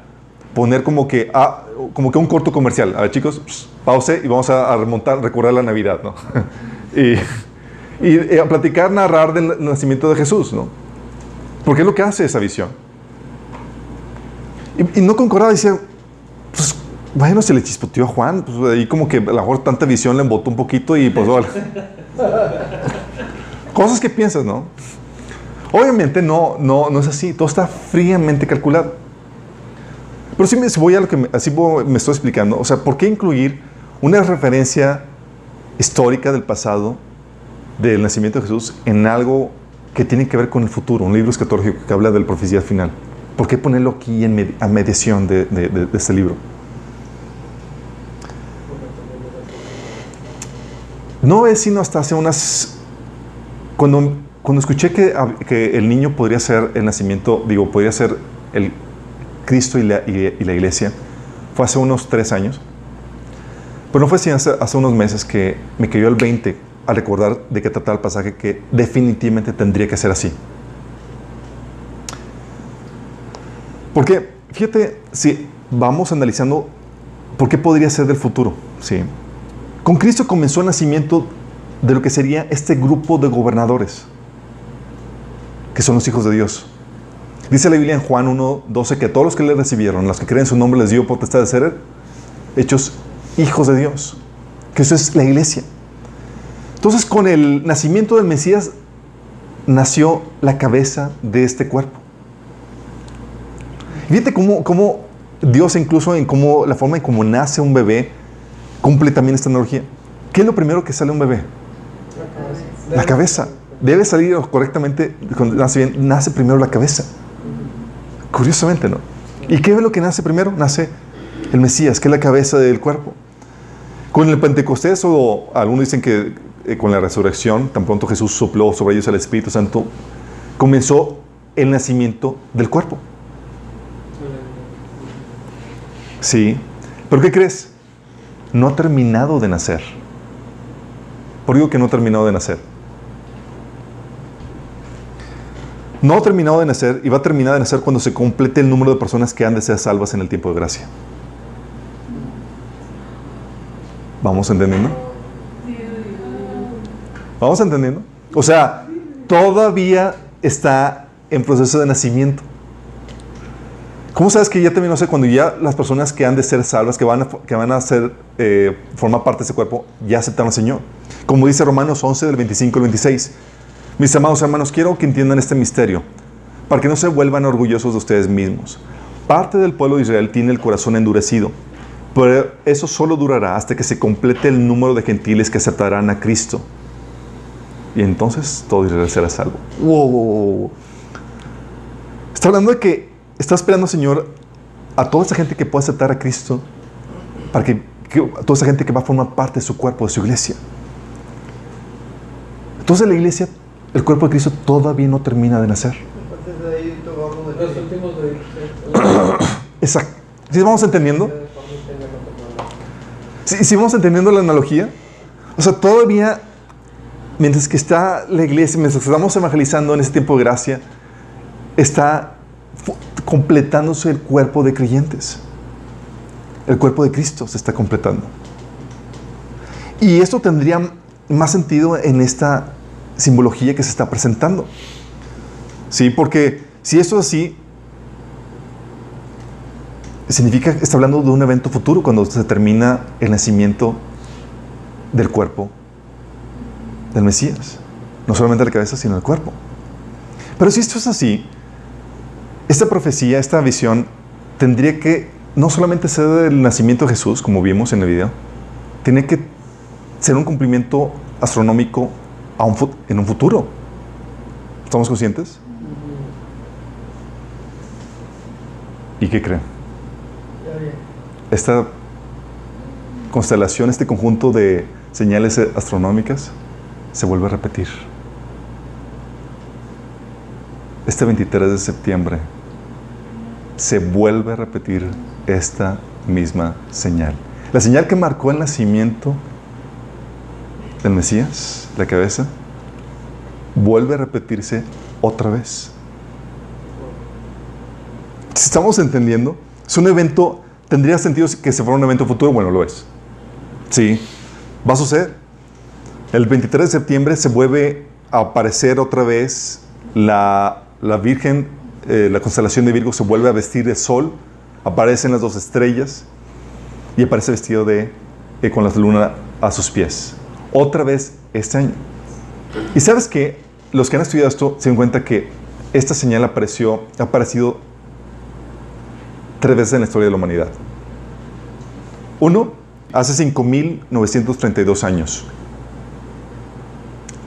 poner como que ah, como que un corto comercial. A ver, chicos, pause y vamos a, a remontar, recordar la Navidad, ¿no? y, y, eh, a platicar, narrar del nacimiento de Jesús, ¿no? Porque es lo que hace esa visión. Y, y no concordaba, decía, bueno, se le chispoteó a Juan, pues ahí como que a lo mejor tanta visión le embotó un poquito y pues vale. Cosas que piensas, ¿no? Obviamente no, no, no es así, todo está fríamente calculado. Pero sí me voy a lo que me, así me estoy explicando, o sea, ¿por qué incluir una referencia histórica del pasado del nacimiento de Jesús en algo que tiene que ver con el futuro, un libro escatológico que habla de la profecía final? ¿Por qué ponerlo aquí en med- a mediación de, de- de- de este libro? No es sino hasta hace unas... Cuando, cuando escuché que, que el niño podría ser el nacimiento, digo, podría ser el Cristo y la, y- y la iglesia, fue hace unos tres años. Pero no fue sino hace, hace unos meses que me cayó el 20 al recordar de qué trataba el pasaje que definitivamente tendría que ser así. Porque, fíjate, si vamos analizando por qué podría ser del futuro, ¿sí? Con Cristo comenzó el nacimiento de lo que sería este grupo de gobernadores, que son los hijos de Dios. Dice la Biblia en Juan 1.12 que todos los que le recibieron, los que creen en su nombre, les dio potestad de ser hechos hijos de Dios. Que eso es la iglesia. Entonces, con el nacimiento del Mesías, nació la cabeza de este cuerpo. Fíjate cómo, cómo Dios, incluso en cómo, la forma en cómo nace un bebé, cumple también esta analogía. ¿Qué es lo primero que sale un bebé? La cabeza. debe salir correctamente, cuando nace bien, nace primero la cabeza. Curiosamente, ¿no? ¿Y qué es lo que nace primero? Nace el Mesías, que es la cabeza del cuerpo. Con el Pentecostés, o algunos dicen que eh, con la resurrección, tan pronto Jesús sopló sobre ellos el Espíritu Santo, comenzó el nacimiento del cuerpo. Sí. ¿Pero qué crees? No ha terminado de nacer. Por digo que no ha terminado de nacer. No ha terminado de nacer y va a terminar de nacer cuando se complete el número de personas que han de ser salvas en el tiempo de gracia. ¿Vamos entendiendo? ¿Vamos entendiendo? O sea, todavía está en proceso de nacimiento. ¿Cómo sabes que ya terminó? O cuando ya las personas que han de ser salvas, que van a, que van a ser, eh, formar parte de ese cuerpo, ya aceptaron al Señor. Como dice Romanos 11, del 25 al 26. Mis amados hermanos, quiero que entiendan este misterio, para que no se vuelvan orgullosos de ustedes mismos. Parte del pueblo de Israel tiene el corazón endurecido pero eso solo durará hasta que se complete el número de gentiles que aceptarán a Cristo. Y entonces todo Israel será salvo. Wow, Está hablando de que está esperando, Señor, a toda esa gente que pueda aceptar a Cristo, para que, a toda esa gente que va a formar parte de su cuerpo, de su iglesia. Entonces la iglesia, el cuerpo de Cristo todavía no termina de nacer. Exacto. ¿Sí vamos entendiendo? Si, vamos entendiendo la analogía, o sea, todavía, mientras que está la iglesia, mientras estamos evangelizando en ese tiempo de gracia, está completándose el cuerpo de creyentes. El cuerpo de Cristo se está completando. Y esto tendría más sentido en esta simbología que se está presentando. Sí, porque si esto es así, significa, está hablando de un evento futuro cuando se termina el nacimiento del cuerpo del Mesías. No solamente la cabeza, sino el cuerpo. Pero si esto es así, esta profecía, esta visión, tendría que no solamente ser del nacimiento de Jesús, como vimos en el video, tiene que ser un cumplimiento astronómico en un futuro. ¿Estamos conscientes? ¿Y qué creen? esta constelación, este conjunto de señales astronómicas, se vuelve a repetir. Este 23 de septiembre se vuelve a repetir esta misma señal. La señal que marcó el nacimiento del Mesías, la cabeza, vuelve a repetirse otra vez. Si estamos entendiendo, es un evento ¿Tendría sentido que se fuera un evento futuro? Bueno, lo es. Sí, va a suceder. El 23 de septiembre se vuelve a aparecer otra vez la, Virgen, eh, la constelación de Virgo se vuelve a vestir de sol, aparecen las dos estrellas y aparece vestido de, eh, con la luna a sus pies. Otra vez este año. Y sabes que los que han estudiado esto se dan cuenta que esta señal apareció, ha aparecido tres veces en la historia de la humanidad. Uno, hace 5.932 años,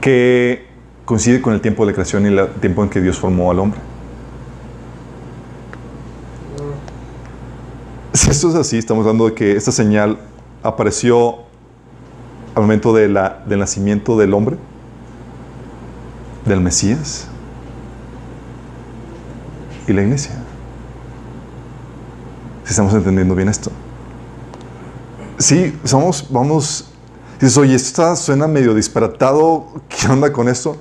que coincide con el tiempo de la creación y el tiempo en que Dios formó al hombre. Si esto es así, estamos hablando de que esta señal apareció al momento de la, del nacimiento del hombre, del Mesías y la iglesia. Si estamos entendiendo bien esto. Sí, somos, vamos, dices, oye, esto suena medio disparatado, ¿qué onda con esto?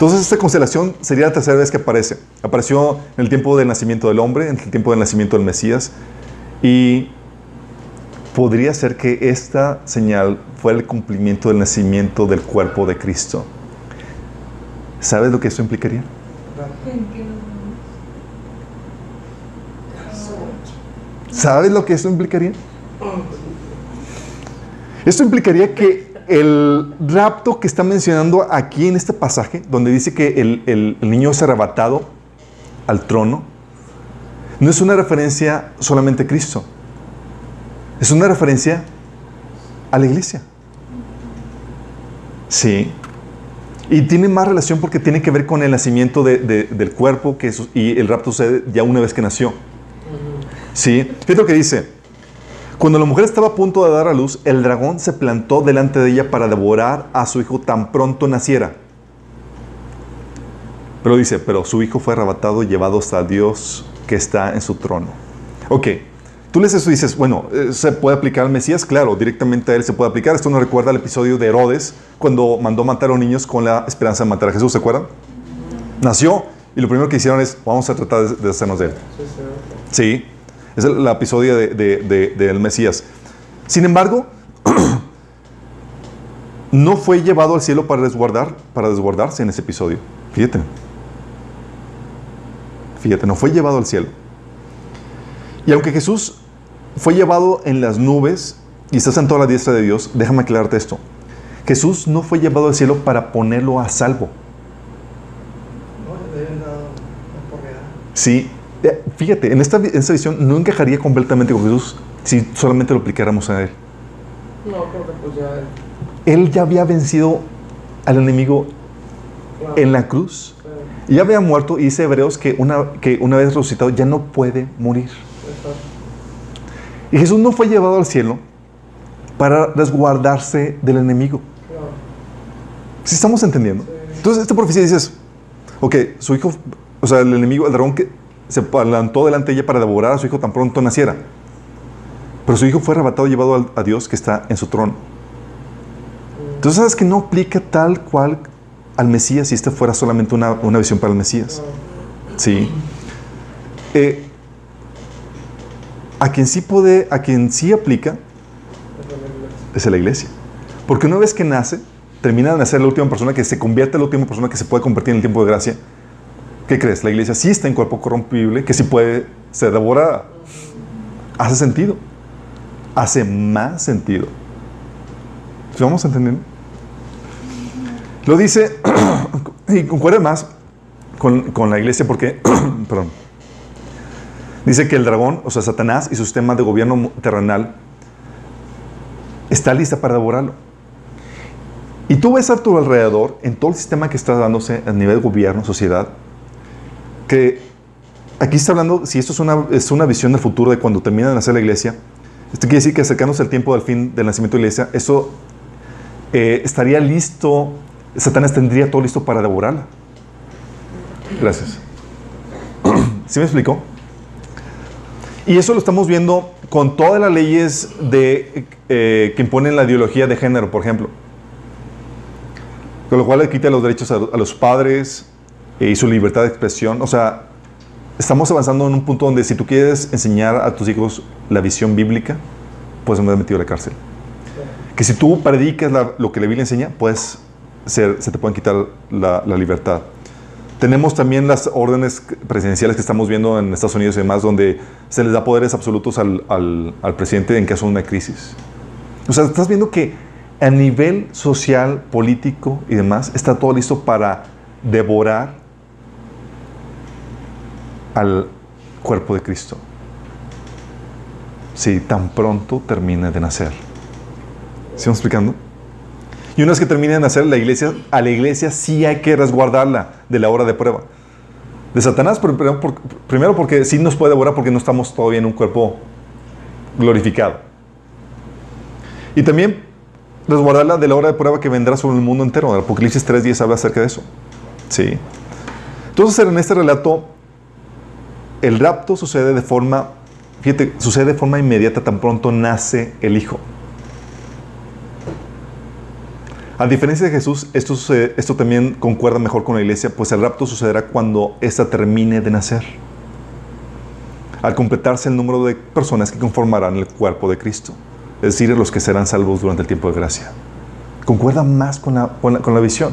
Entonces esta constelación sería la tercera vez que aparece. Apareció en el tiempo del nacimiento del hombre, en el tiempo del nacimiento del Mesías, y podría ser que esta señal fue el cumplimiento del nacimiento del cuerpo de Cristo. ¿Sabes lo que eso implicaría? ¿Sabes lo que eso implicaría? Esto implicaría que el rapto que está mencionando aquí en este pasaje, donde dice que el, niño es arrebatado al trono, no es una referencia solamente a Cristo, es una referencia a la iglesia. Sí. Y tiene más relación porque tiene que ver con el nacimiento de- de- del cuerpo que y el rapto sucede ya una vez que nació. Sí, fíjate lo que dice. Cuando la mujer estaba a punto de dar a luz, el dragón se plantó delante de ella para devorar a su hijo tan pronto naciera. Pero dice, pero su hijo fue arrebatado y llevado hasta Dios que está en su trono. Ok, tú lees eso y dices, bueno, eh, ¿se puede aplicar al Mesías? Claro, directamente a él se puede aplicar. Esto nos recuerda al episodio de Herodes, cuando mandó matar a los niños con la esperanza de matar a Jesús, ¿se acuerdan? Nació y lo primero que hicieron es, vamos a tratar de, hacernos de él. Sí, es el, la episodio de- de- de- del Mesías. Sin embargo, no fue llevado al cielo para resguardar, para desguardarse en ese episodio. Fíjate. Fíjate, no fue llevado al cielo. Y aunque Jesús fue llevado en las nubes y está sentado a la diestra de Dios, déjame aclararte esto. Jesús no fue llevado al cielo para ponerlo a salvo. Sí, fíjate, en esta, en esta visión no encajaría completamente con Jesús si solamente lo aplicáramos a Él. No, porque pues ya. Él ya había vencido al enemigo Claro, en la cruz. claro, Y ya había muerto y dice Hebreos que una, que una vez resucitado ya no puede morir. exacto. Y Jesús no fue llevado al cielo para resguardarse del enemigo. Claro. ¿Sí estamos entendiendo? Entonces, esta profecía dices, ok, su hijo, o sea, el enemigo, el dragón que se plantó delante de ella para devorar a su hijo tan pronto naciera. Pero su hijo fue arrebatado y llevado a Dios que está en su trono. Entonces, sabes que no aplica tal cual al Mesías si esta fuera solamente una, una visión para el Mesías. Sí. Eh, a quien sí puede, a quien sí aplica, es a la iglesia. Porque una vez que nace, termina de nacer la última persona que se convierte en la última persona que se puede convertir en el tiempo de gracia. ¿Qué crees? La iglesia sí está en cuerpo corrompible, que sí puede ser devorada. Hace sentido. Hace más sentido. ¿Sí vamos entendiendo? Lo dice, y concuerda más con, con la iglesia porque, perdón, dice que el dragón, o sea, Satanás y su sistema de gobierno terrenal está lista para devorarlo. Y tú ves a tu alrededor, en todo el sistema que está dándose a nivel gobierno, sociedad, que aquí está hablando, si esto es una, es una visión del futuro de cuando termina de nacer la iglesia, esto quiere decir que acercándose al tiempo del fin del nacimiento de la iglesia, eso eh, estaría listo, Satanás tendría todo listo para devorarla. Gracias. ¿Sí me explicó? Y eso lo estamos viendo con todas las leyes de, eh, que imponen la ideología de género, por ejemplo. Con lo cual le quita los derechos a, los padres y su libertad de expresión. O sea, estamos avanzando en un punto donde si tú quieres enseñar a tus hijos la visión bíblica, puedes ser metido a la cárcel. Que si tú predicas la- lo que la Biblia enseña, puedes ser, se te pueden quitar la, la libertad. Tenemos también las órdenes presidenciales que estamos viendo en Estados Unidos y demás, donde se les da poderes absolutos al, al- al presidente en caso de una crisis. O sea, estás viendo que a nivel social, político y demás, está todo listo para devorar al cuerpo de Cristo. Si tan pronto termine de nacer. ¿Sí me explicando? Y una vez que termine de nacer, la iglesia, a la iglesia sí hay que resguardarla de la hora de prueba. De Satanás, primero porque sí nos puede devorar porque no estamos todavía en un cuerpo glorificado. Y también resguardarla de la hora de prueba que vendrá sobre el mundo entero. El Apocalipsis 3.10 habla acerca de eso. Sí. Entonces, en este relato, el rapto sucede de forma, fíjate, sucede de forma inmediata tan pronto nace el Hijo. A diferencia de Jesús, esto, también concuerda mejor con la iglesia, pues el rapto sucederá cuando ésta termine de nacer. Al completarse el número de personas que conformarán el cuerpo de Cristo, es decir, los que serán salvos durante el tiempo de gracia. Concuerda más con la, con la, visión.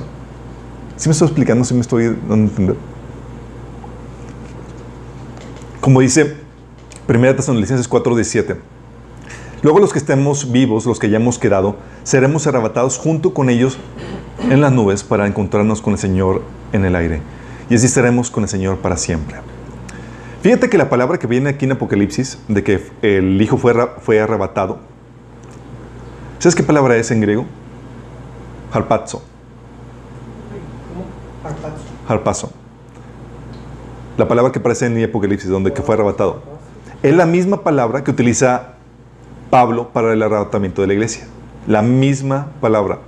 ¿Sí me estoy explicando? ¿Sí me estoy dando a entender? Como dice 1 Tesalonicenses 4:17. Luego los que estemos vivos, los que hayamos quedado, seremos arrebatados junto con ellos en las nubes para encontrarnos con el Señor en el aire. Y así estaremos con el Señor para siempre. Fíjate que la palabra que viene aquí en Apocalipsis, de que el Hijo fue, fue arrebatado, ¿sabes qué palabra es en griego? Harpazo. Harpazo. La palabra que aparece en el Apocalipsis, donde que fue arrebatado. Es la misma palabra que utiliza Pablo para el arrebatamiento de la iglesia. La misma palabra.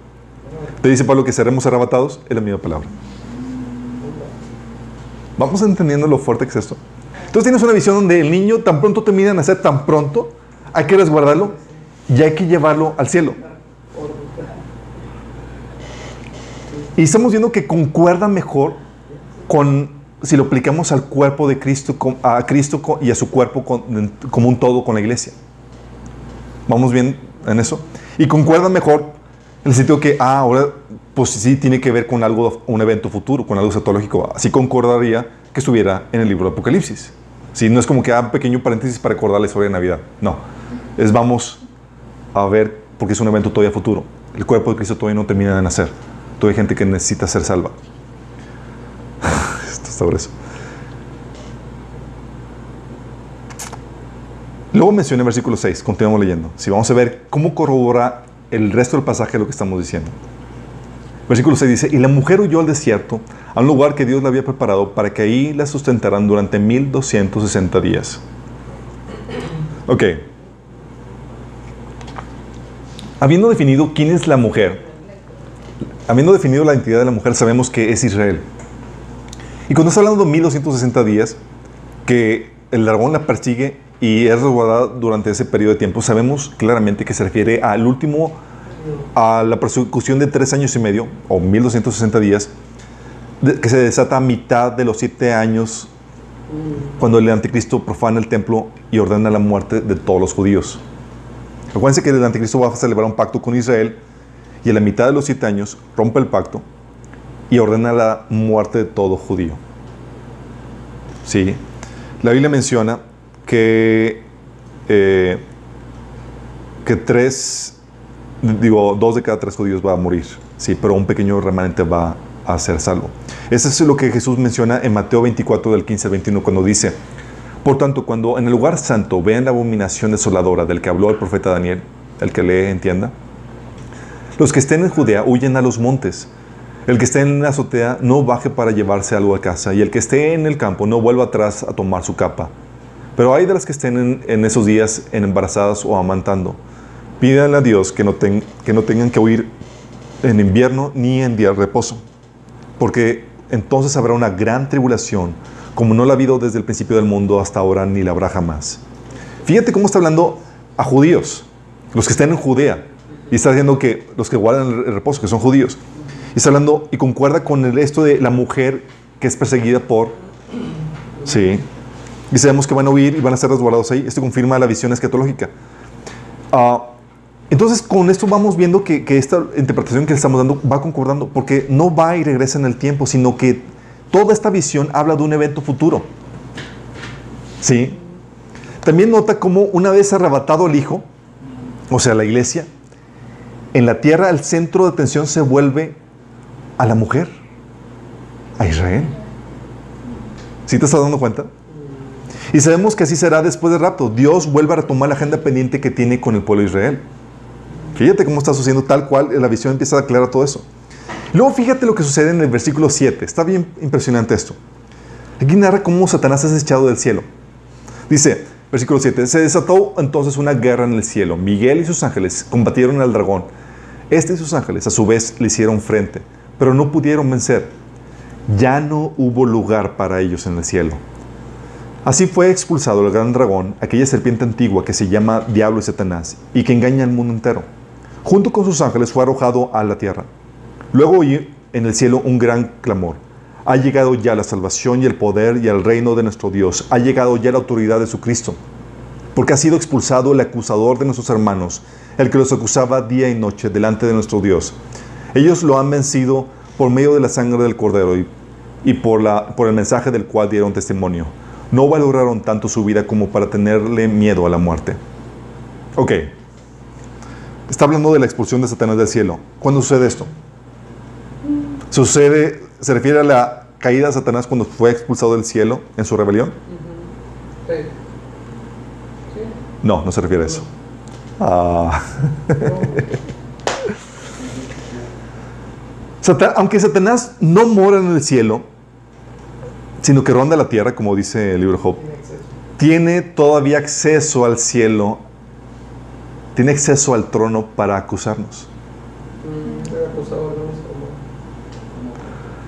Te dice Pablo que seremos arrebatados, es la misma palabra. Vamos entendiendo lo fuerte que es esto. Entonces tienes una visión donde el niño tan pronto termina de nacer, tan pronto, hay que resguardarlo y hay que llevarlo al cielo. Y estamos viendo que concuerda mejor con si lo aplicamos al cuerpo de Cristo, a Cristo y a su cuerpo como un todo con la iglesia. ¿Vamos bien en eso? Y concuerda mejor el sentido que, ah, ahora, pues sí tiene que ver con algo, un evento futuro, con algo escatológico. Así concordaría que estuviera en el libro de Apocalipsis. Sí, no es como que haga un pequeño paréntesis para recordar la historia de Navidad. No. Es vamos a ver, porque es un evento todavía futuro. El cuerpo de Cristo todavía no termina de nacer. Todavía hay gente que necesita ser salva. Luego menciona el versículo 6, continuamos leyendo. Si vamos a ver cómo corrobora el resto del pasaje lo que estamos diciendo. Versículo 6 dice, y la mujer huyó al desierto, a un lugar que Dios le había preparado para que ahí la sustentaran durante 1260 días. Ok. Habiendo definido quién es la mujer, habiendo definido la identidad de la mujer, sabemos que es Israel. Y cuando está hablando de 1260 días, que el dragón la persigue y es resguardada durante ese periodo de tiempo, sabemos claramente que se refiere al último, a la persecución de tres años y medio, o 1260 días, que se desata a mitad de los siete años cuando el anticristo profana el templo y ordena la muerte de todos los judíos. Acuérdense que el anticristo va a celebrar un pacto con Israel y a la mitad de los siete años rompe el pacto y ordena la muerte de todo judío. Sí. La Biblia menciona que, eh, que tres, digo, dos de cada tres judíos va a morir, sí, pero un pequeño remanente va a ser salvo. Eso es lo que Jesús menciona en Mateo 24, del 15 al 21, cuando dice, por tanto, cuando en el lugar santo vean la abominación desoladora del que habló el profeta Daniel, el que lee entienda, los que estén en Judea huyen a los montes. El que esté en la azotea no baje para llevarse algo a casa, y el que esté en el campo no vuelva atrás a tomar su capa. Pero hay de las que estén en, esos días en embarazadas o amantando. Pídanle a Dios que no, tengan que huir en invierno ni en día de reposo, porque entonces habrá una gran tribulación, como no la ha habido desde el principio del mundo hasta ahora, ni la habrá jamás. Fíjate cómo está hablando a judíos, los que estén en Judea, y está diciendo que los que guardan el reposo, que son judíos. Y está hablando y concuerda con el esto de la mujer que es perseguida por. Sí. Y sabemos que van a huir y van a ser resguardados ahí. Esto confirma la visión escatológica. Ah, entonces, con esto vamos viendo que, que esta interpretación que le estamos dando va concordando, porque no va y regresa en el tiempo, sino que toda esta visión habla de un evento futuro. ¿Sí? También nota cómo una vez arrebatado el Hijo, o sea, la iglesia, en la tierra el centro de atención se vuelve a la mujer, a Israel. ¿Sí te estás dando cuenta? Y sabemos que así será después del rapto. Dios vuelve a retomar la agenda pendiente que tiene con el pueblo de Israel. Fíjate cómo está sucediendo tal cual, la visión empieza a aclarar todo eso. Luego fíjate lo que sucede en el versículo 7. Está bien impresionante esto. Aquí narra cómo Satanás es echado del cielo. Dice, versículo 7, se desató entonces una guerra en el cielo. Miguel y sus ángeles combatieron al dragón. Este y sus ángeles a su vez le hicieron frente, pero no pudieron vencer. Ya no hubo lugar para ellos en el cielo. Así fue expulsado el gran dragón, aquella serpiente antigua que se llama Diablo y Satanás, y que engaña al mundo entero. Junto con sus ángeles fue arrojado a la tierra. Luego oí en el cielo un gran clamor. Ha llegado ya la salvación y el poder y el reino de nuestro Dios. Ha llegado ya la autoridad de su Cristo. Porque ha sido expulsado el acusador de nuestros hermanos, el que los acusaba día y noche delante de nuestro Dios. Ellos lo han vencido por medio de la sangre del Cordero y, y por, la, por el mensaje del cual dieron testimonio. No valoraron tanto su vida como para tenerle miedo a la muerte. Ok. Está hablando de la expulsión de Satanás del cielo. ¿Cuándo sucede esto? Sucede, se refiere a la caída de Satanás cuando fue expulsado del cielo en su rebelión. Sí. No, no se refiere a eso. Ah. Aunque Satanás no mora en el cielo, sino que ronda la tierra, como dice el libro de Job, Tiene todavía acceso al cielo, tiene acceso al trono para acusarnos. Amor.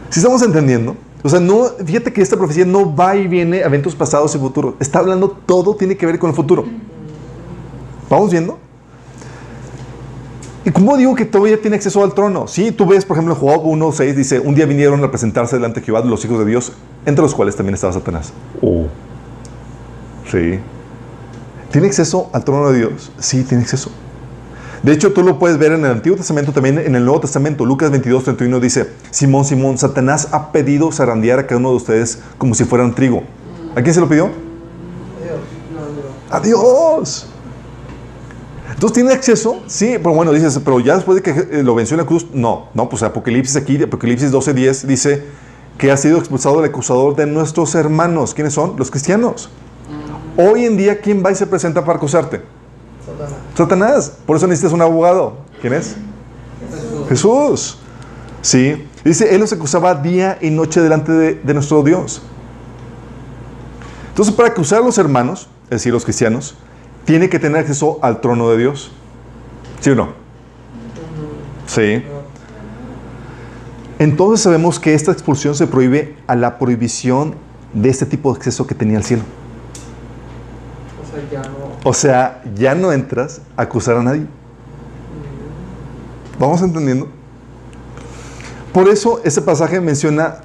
Si estamos entendiendo, o sea, no, fíjate que esta profecía no va y viene a eventos pasados y futuros. Está hablando todo tiene que ver con el futuro. ¿Vamos viendo? ¿Y cómo digo que todavía tiene acceso al trono? Sí, tú ves, por ejemplo, en Job 1.6 dice, un día vinieron a presentarse delante de Jehová los hijos de Dios, entre los cuales también estaba Satanás. Oh. Sí. ¿Tiene acceso al trono de Dios? Sí, tiene acceso. De hecho, tú lo puedes ver en el Antiguo Testamento, también en el Nuevo Testamento. Lucas 22, 31 dice, Simón, Simón, Satanás ha pedido zarandear a cada uno de ustedes como si fueran trigo. ¿A quién se lo pidió? Dios. No, Dios. ¡A Dios! Entonces, ¿tiene acceso? Sí, pero bueno, dices, pero ya después de que eh, lo venció en la cruz, no. No, pues Apocalipsis aquí, Apocalipsis 12, 10, dice que ha sido expulsado el acusador de nuestros hermanos. ¿Quiénes son? Los cristianos. Hoy en día, ¿quién va y se presenta para acusarte? Satanás. Satanás. Por eso necesitas un abogado. ¿Quién es? Jesús. Sí. Dice, Él los acusaba día y noche delante de, de nuestro Dios. Entonces, para acusar a los hermanos, es decir, los cristianos, tiene que tener acceso al trono de Dios. ¿Sí o no? Sí. Entonces sabemos que esta expulsión se prohíbe a la prohibición de este tipo de acceso que tenía al cielo. O sea, ya no. Entras a acusar a nadie. ¿Vamos entendiendo? Por eso este pasaje menciona,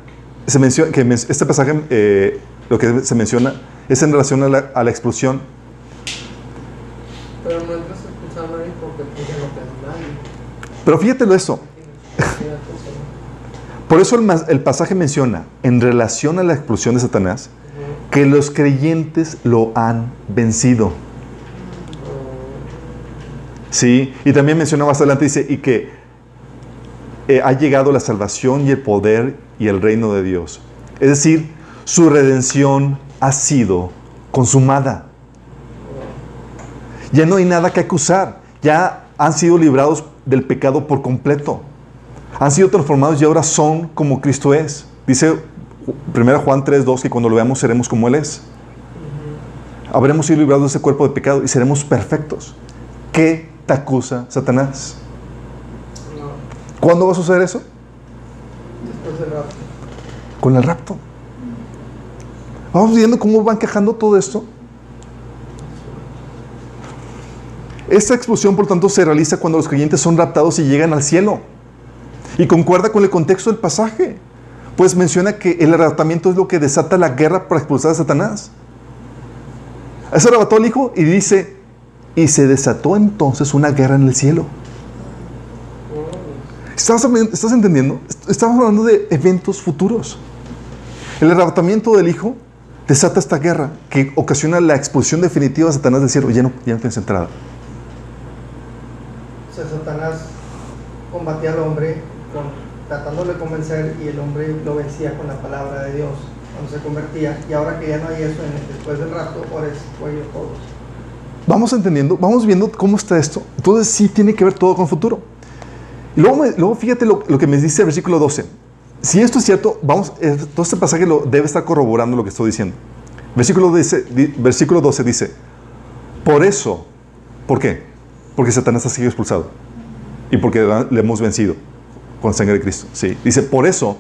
se menciona que este pasaje, eh, lo que se menciona es en relación a la, a la expulsión. Pero no entras a expulsar a nadie porque pues no nadie. Pero eso. Tiene acceso, ¿no? Por eso el pasaje menciona, en relación a la expulsión de Satanás, que los creyentes lo han vencido. Sí, y también menciona más adelante, dice, y que eh, ha llegado la salvación y el poder y el reino de Dios. Es decir, su redención ha sido consumada. Ya no hay nada que acusar. Ya han sido librados del pecado por completo. Han sido transformados y ahora son como Cristo es. Dice 1 Juan 3.2 que cuando lo veamos seremos como Él es. Habremos sido librados de ese cuerpo de pecado y seremos perfectos. ¿Qué te acusa Satanás? No, ¿Cuándo va a suceder eso? después del rapto. Con el rapto. Vamos viendo cómo van quejando todo esto. Esta expulsión, por tanto, se realiza cuando los creyentes son raptados y llegan al cielo. Y concuerda con el contexto del pasaje. Pues menciona que el arrebatamiento es lo que desata la guerra para expulsar a Satanás. Se arrebató al Hijo y dice, y se desató entonces una guerra en el cielo. ¿Estás, ¿Estás entendiendo? Estamos hablando de eventos futuros. El arrebatamiento del Hijo desata esta guerra que ocasiona la expulsión definitiva de Satanás del cielo. Ya no, ya no tienes entrada. Sea, Satanás combatía al hombre con, tratándole de convencer y el hombre lo vencía con la palabra de Dios cuando se convertía. Y ahora que ya no hay eso después del rapto, ahora es cuello todos. Vamos entendiendo, vamos viendo cómo está esto. Entonces sí tiene que ver todo con futuro. Y luego, me- luego fíjate lo, lo que me dice el versículo 12. Si esto es cierto, vamos, eh, todo este pasaje lo, debe estar corroborando lo que estoy diciendo. Versículo, dice, di- versículo 12 dice, por eso, ¿por qué? Porque Satanás ha sido expulsado y porque le hemos vencido con sangre de Cristo. Sí. Dice, por eso,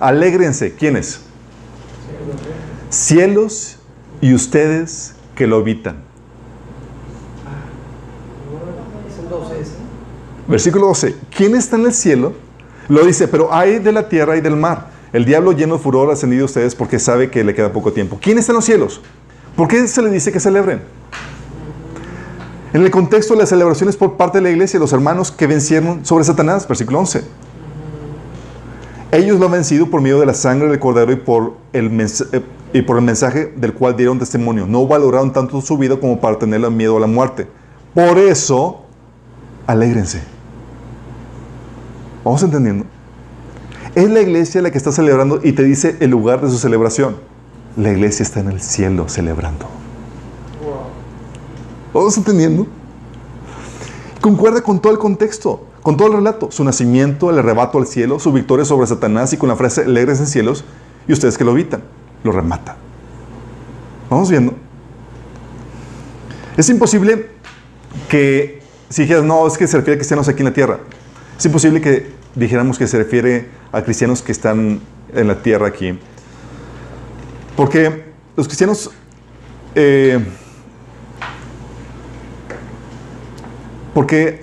alégrense. ¿Quiénes? Cielos y ustedes que lo habitan. Es el 12 ese. Versículo 12. ¿Quién está en el cielo? Lo dice, pero hay de la tierra y del mar. El diablo lleno de furor ha ascendido a ustedes porque sabe que le queda poco tiempo. ¿Quién está en los cielos? ¿Por qué se le dice que celebren? En el contexto de las celebraciones por parte de la iglesia, los hermanos que vencieron sobre Satanás, versículo 11. Ellos lo han vencido por medio de la sangre del cordero y por el, eh, y por el mensaje del cual dieron testimonio. No valoraron tanto su vida como para tenerle miedo a la muerte. Por eso, alégrense. ¿Vamos entendiendo? Es la iglesia la que está celebrando y te dice el lugar de su celebración. La iglesia está en el cielo celebrando. ¿Vamos entendiendo? Concuerda con todo el contexto. con todo el relato, su nacimiento, el arrebato al cielo, su victoria sobre Satanás y con la frase alegres en cielos, y ustedes que lo evitan, lo remata. Vamos viendo. Es imposible que, si dijeras, no, es que se refiere a cristianos aquí en la tierra, es imposible que dijéramos que se refiere a cristianos que están en la tierra aquí. Porque los cristianos eh, porque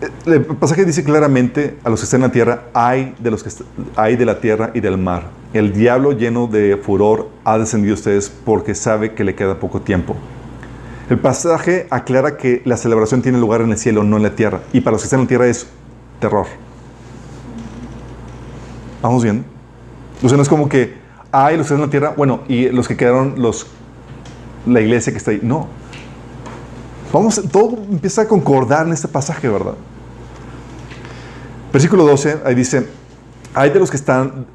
eh, el pasaje dice claramente a los que están en la tierra, hay de los que hay de la tierra y del mar. El diablo lleno de furor ha descendido a ustedes porque sabe que le queda poco tiempo. El pasaje aclara que la celebración tiene lugar en el cielo, no en la tierra. Y para los que están en la tierra es terror. ¿Vamos bien? O sea, no es como que hay los que están en la tierra, bueno, y los que quedaron, los, la iglesia que está ahí. No. Vamos, todo empieza a concordar en este pasaje, ¿verdad? Versículo 12, ahí dice, hay de los que están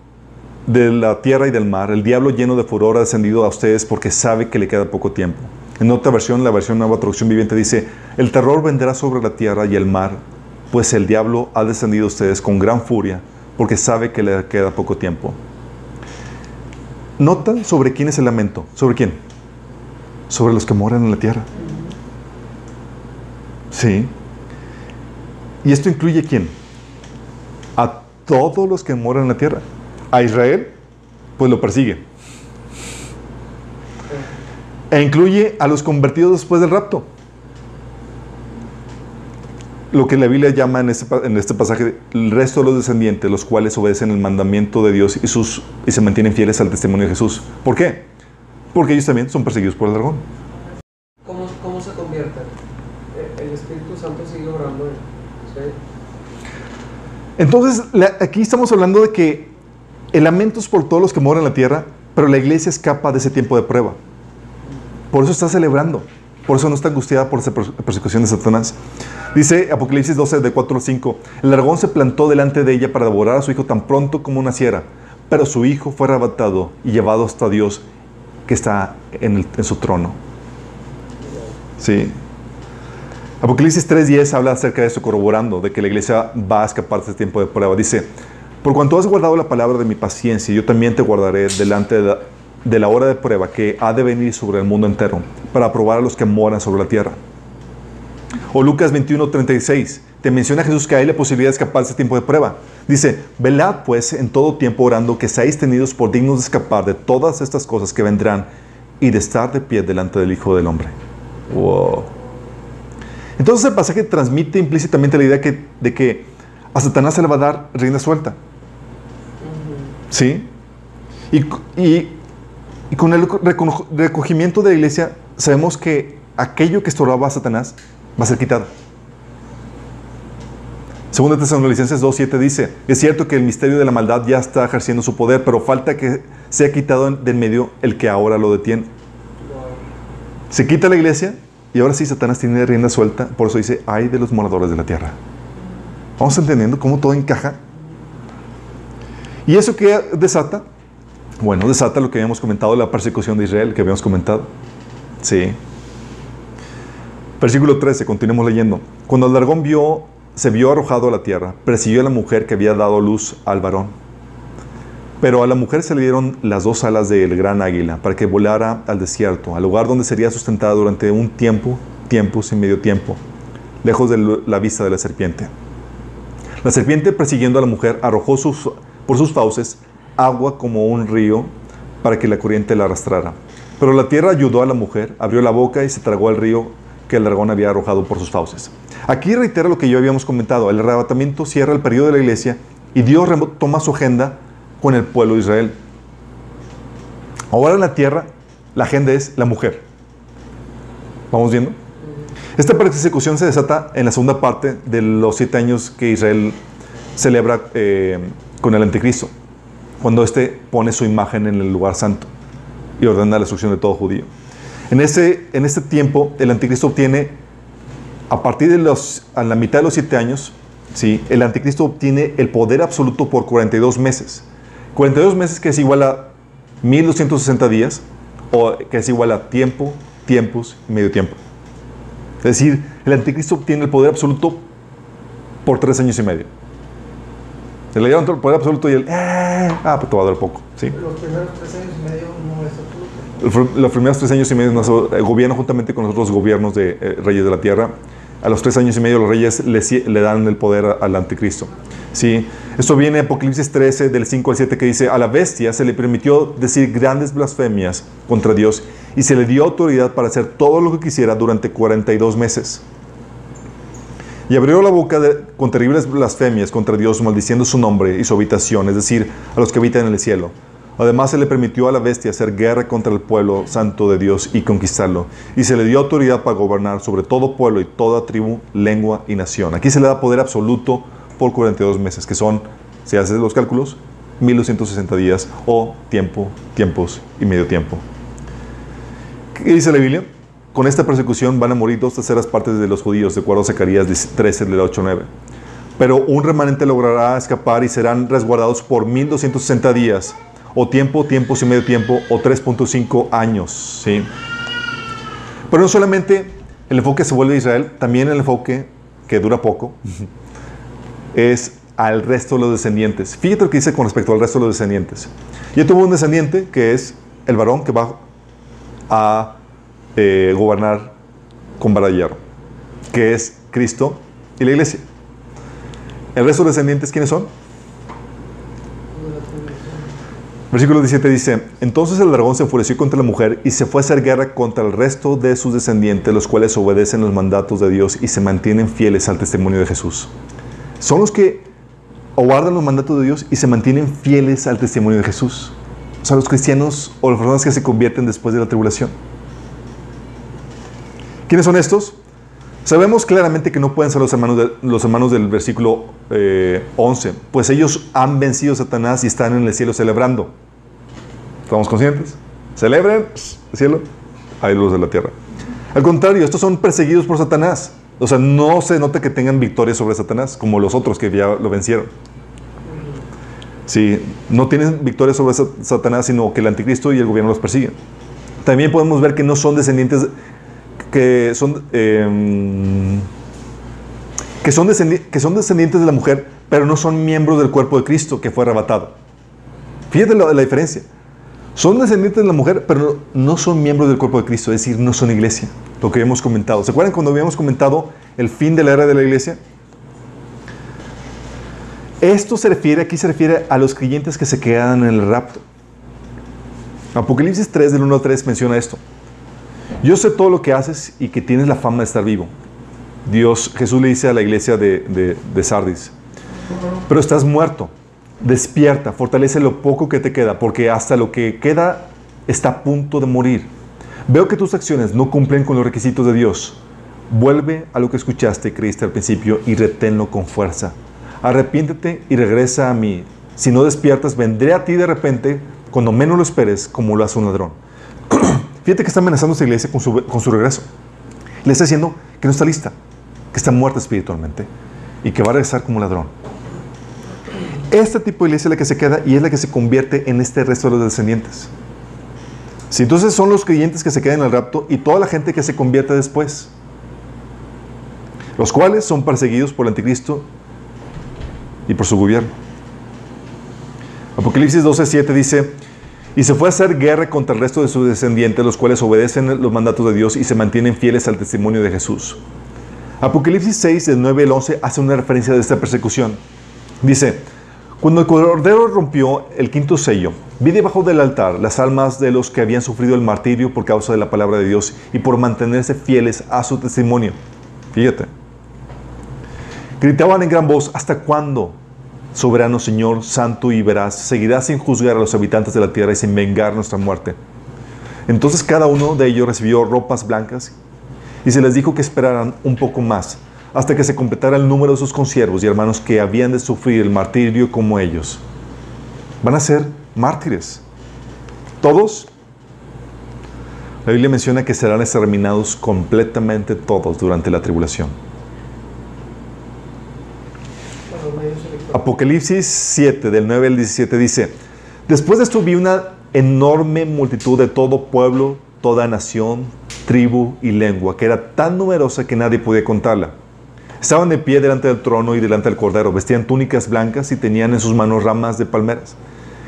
de la tierra y del mar, el diablo lleno de furor ha descendido a ustedes porque sabe que le queda poco tiempo. En otra versión, la versión Nueva Traducción Viviente dice, el terror vendrá sobre la tierra y el mar, pues el diablo ha descendido a ustedes con gran furia porque sabe que le queda poco tiempo. Nota sobre quién es el lamento. ¿Sobre quién? Sobre los que moran en la tierra. Sí. ¿Y esto incluye quién? A todos los que moran en la tierra. A Israel, pues lo persigue. E incluye a los convertidos después del rapto. Lo que la Biblia llama en este, en este pasaje el resto de los descendientes, los cuales obedecen el mandamiento de Dios y, sus, y se mantienen fieles al testimonio de Jesús. ¿Por qué? Porque ellos también son perseguidos por el dragón. ¿Cómo, cómo se convierten? El Espíritu Santo sigue orando. ¿sí? Entonces, aquí estamos hablando de que el lamento es por todos los que moran en la tierra, pero la iglesia escapa de ese tiempo de prueba. Por eso está celebrando. Por eso no está angustiada por esa per- persecución de Satanás. Dice Apocalipsis 12, de 4 al 5. El dragón se plantó delante de ella para devorar a su hijo tan pronto como naciera. Pero su hijo fue arrebatado y llevado hasta Dios que está en, en su trono. Sí. Apocalipsis 3.10 habla acerca de eso, corroborando de que la iglesia va a escapar de este tiempo de prueba. Dice, por cuanto has guardado la palabra de mi paciencia, yo también te guardaré delante de la, hora de prueba que ha de venir sobre el mundo entero, para probar a los que moran sobre la tierra. O Lucas 21.36, te menciona Jesús que hay la posibilidad de escapar de este tiempo de prueba. Dice, velad pues en todo tiempo orando que seáis tenidos por dignos de escapar de todas estas cosas que vendrán y de estar de pie delante del Hijo del Hombre. Wow. Entonces el pasaje transmite implícitamente la idea que- de que a Satanás se le va a dar rienda suelta. ¿Sí? Y, y- y con el recogimiento de la iglesia sabemos que aquello que estorbaba a Satanás va a ser quitado. Segunda Tesalonicenses 2.7 dice, es cierto que el misterio de la maldad ya está ejerciendo su poder, pero falta que sea quitado del medio el que ahora lo detiene. Se quita la iglesia y ahora sí Satanás tiene rienda suelta, por eso dice, ay de los moradores de la tierra. Vamos entendiendo cómo todo encaja. ¿Y eso qué desata? Bueno, desata lo que habíamos comentado, la persecución de Israel, que habíamos comentado. Sí. Versículo 13, continuemos leyendo. Cuando el dragón vio, se vio arrojado a la tierra, persiguió a la mujer que había dado luz al varón. Pero a la mujer se le dieron las dos alas del gran águila para que volara al desierto, al lugar donde sería sustentada durante un tiempo, tiempos y medio tiempo, lejos de la vista de la serpiente. La serpiente, persiguiendo a la mujer, arrojó sus- por sus fauces agua como un río para que la corriente la arrastrara. Pero la tierra ayudó a la mujer, abrió la boca y se tragó al río que el dragón había arrojado por sus fauces. Aquí reitera lo que ya habíamos comentado. El arrebatamiento cierra el periodo de la iglesia y Dios toma su agenda con el pueblo de Israel. Ahora en la tierra, la agenda es la mujer. ¿Vamos viendo? Esta persecución se desata en la segunda parte de los siete años que Israel celebra eh, con el anticristo, cuando éste pone su imagen en el lugar santo y ordena la destrucción de todo judío. En, ese, en este tiempo, el anticristo obtiene, a partir de los, a la mitad de los siete años, ¿sí? el anticristo obtiene el poder absoluto por 42 meses. 42 meses que es igual a 1260 días, o que es igual a tiempo, tiempos y medio tiempo. Es decir, el anticristo obtiene el poder absoluto por tres años y medio. Se le dieron el poder absoluto y él, eh, ah, pues te va a dar poco. ¿sí? Los primeros tres años y medio no es absoluto. Los primeros tres años y medio el gobierno juntamente con los otros gobiernos de eh, reyes de la tierra. A los tres años y medio los reyes le, dan el poder al anticristo. ¿sí? Esto viene en Apocalipsis 13, del 5 al 7, que dice, a la bestia se le permitió decir grandes blasfemias contra Dios y se le dio autoridad para hacer todo lo que quisiera durante 42 meses. Y abrió la boca con terribles blasfemias contra Dios, maldiciendo su nombre y su habitación, es decir, a los que habitan en el cielo. Además se le permitió a la bestia hacer guerra contra el pueblo santo de Dios y conquistarlo. Y se le dio autoridad para gobernar sobre todo pueblo y toda tribu, lengua y nación. Aquí se le da poder absoluto por 42 meses, que son, si haces los cálculos, 1260 días o tiempo, tiempos y medio tiempo. ¿Qué dice la Biblia? Con esta persecución van a morir dos terceras partes de los judíos, de acuerdo a Zacarías 13, del 8 9. Pero un remanente logrará escapar y serán resguardados por 1260 días, o tiempo, tiempos y medio tiempo, o 3.5 años. ¿sí? Pero no solamente el enfoque se vuelve a Israel, también el enfoque, que dura poco, es al resto de los descendientes. Fíjate lo que dice con respecto al resto de los descendientes. Yo tuve un descendiente que es el varón que va a eh, gobernar con vara que es Cristo y la iglesia. ¿El resto de los descendientes quiénes son? Versículo 17 dice, entonces el dragón se enfureció contra la mujer y se fue a hacer guerra contra el resto de sus descendientes, los cuales obedecen los mandatos de Dios y se mantienen fieles al testimonio de Jesús. Son los que guardan los mandatos de Dios y se mantienen fieles al testimonio de Jesús. O sea, los cristianos o las personas que se convierten después de la tribulación. ¿Quiénes son estos? Sabemos claramente que no pueden ser los hermanos, los hermanos del versículo 11, eh, pues ellos han vencido a Satanás y están en el cielo celebrando. ¿Estamos conscientes? Celebren el cielo, hay luz de la tierra. Al contrario, estos son perseguidos por Satanás. O sea, no se nota que tengan victoria sobre Satanás, como los otros que ya lo vencieron. Sí, no tienen victoria sobre Satanás, sino que el anticristo y el gobierno los persiguen. También podemos ver que no son descendientes que son, em, que, son que son descendientes de la mujer, pero no son miembros del cuerpo de Cristo que fue arrebatado. Fíjate la, la diferencia. Son descendientes de la mujer, pero no son miembros del cuerpo de Cristo, es decir, no son iglesia, lo que habíamos comentado. ¿Se acuerdan cuando habíamos comentado el fin de la era de la iglesia? Esto se refiere, aquí se refiere a los creyentes que se quedan en el rapto. Apocalipsis 3, del 1 al 3, menciona esto. Yo sé todo lo que haces y que tienes la fama de estar vivo. Dios, Jesús le dice a la iglesia de, de, Sardis, pero estás muerto. Despierta, fortalece lo poco que te queda, porque hasta lo que queda está a punto de morir. Veo que tus acciones no cumplen con los requisitos de Dios. Vuelve a lo que escuchaste y creíste al principio y reténlo con fuerza. Arrepiéntete y regresa a mí. Si no despiertas, vendré a ti de repente, cuando menos lo esperes, como lo hace un ladrón. Fíjate que está amenazando a esta iglesia con su, con su regreso. Le está diciendo que no está lista, que está muerta espiritualmente y que va a regresar como ladrón. Este tipo de iglesia es la que se queda y es la que se convierte en este resto de los descendientes. Si entonces son los creyentes que se quedan en el rapto y toda la gente que se convierte después, los cuales son perseguidos por el anticristo y por su gobierno. Apocalipsis 12:7 dice, y se fue a hacer guerra contra el resto de sus descendientes, los cuales obedecen los mandatos de Dios y se mantienen fieles al testimonio de Jesús. Apocalipsis 6, del 9 al 11, hace una referencia de esta persecución. Dice, cuando el Cordero rompió el quinto sello, vi debajo del altar las almas de los que habían sufrido el martirio por causa de la palabra de Dios y por mantenerse fieles a su testimonio. Fíjate. Gritaban en gran voz, ¿hasta cuándo? Soberano Señor, santo y veraz, seguirás sin juzgar a los habitantes de la tierra y sin vengar nuestra muerte. Entonces cada uno de ellos recibió ropas blancas y se les dijo que esperaran un poco más hasta que se completara el número de sus consiervos y hermanos que habían de sufrir el martirio como ellos. Van a ser mártires. Todos. La Biblia menciona que serán exterminados completamente todos durante la tribulación. Apocalipsis 7, del 9 al 17 dice, después de esto vi una enorme multitud de todo pueblo, toda nación, tribu y lengua, que era tan numerosa que nadie podía contarla. Estaban de pie delante del trono y delante del cordero, vestían túnicas blancas y tenían en sus manos ramas de palmeras.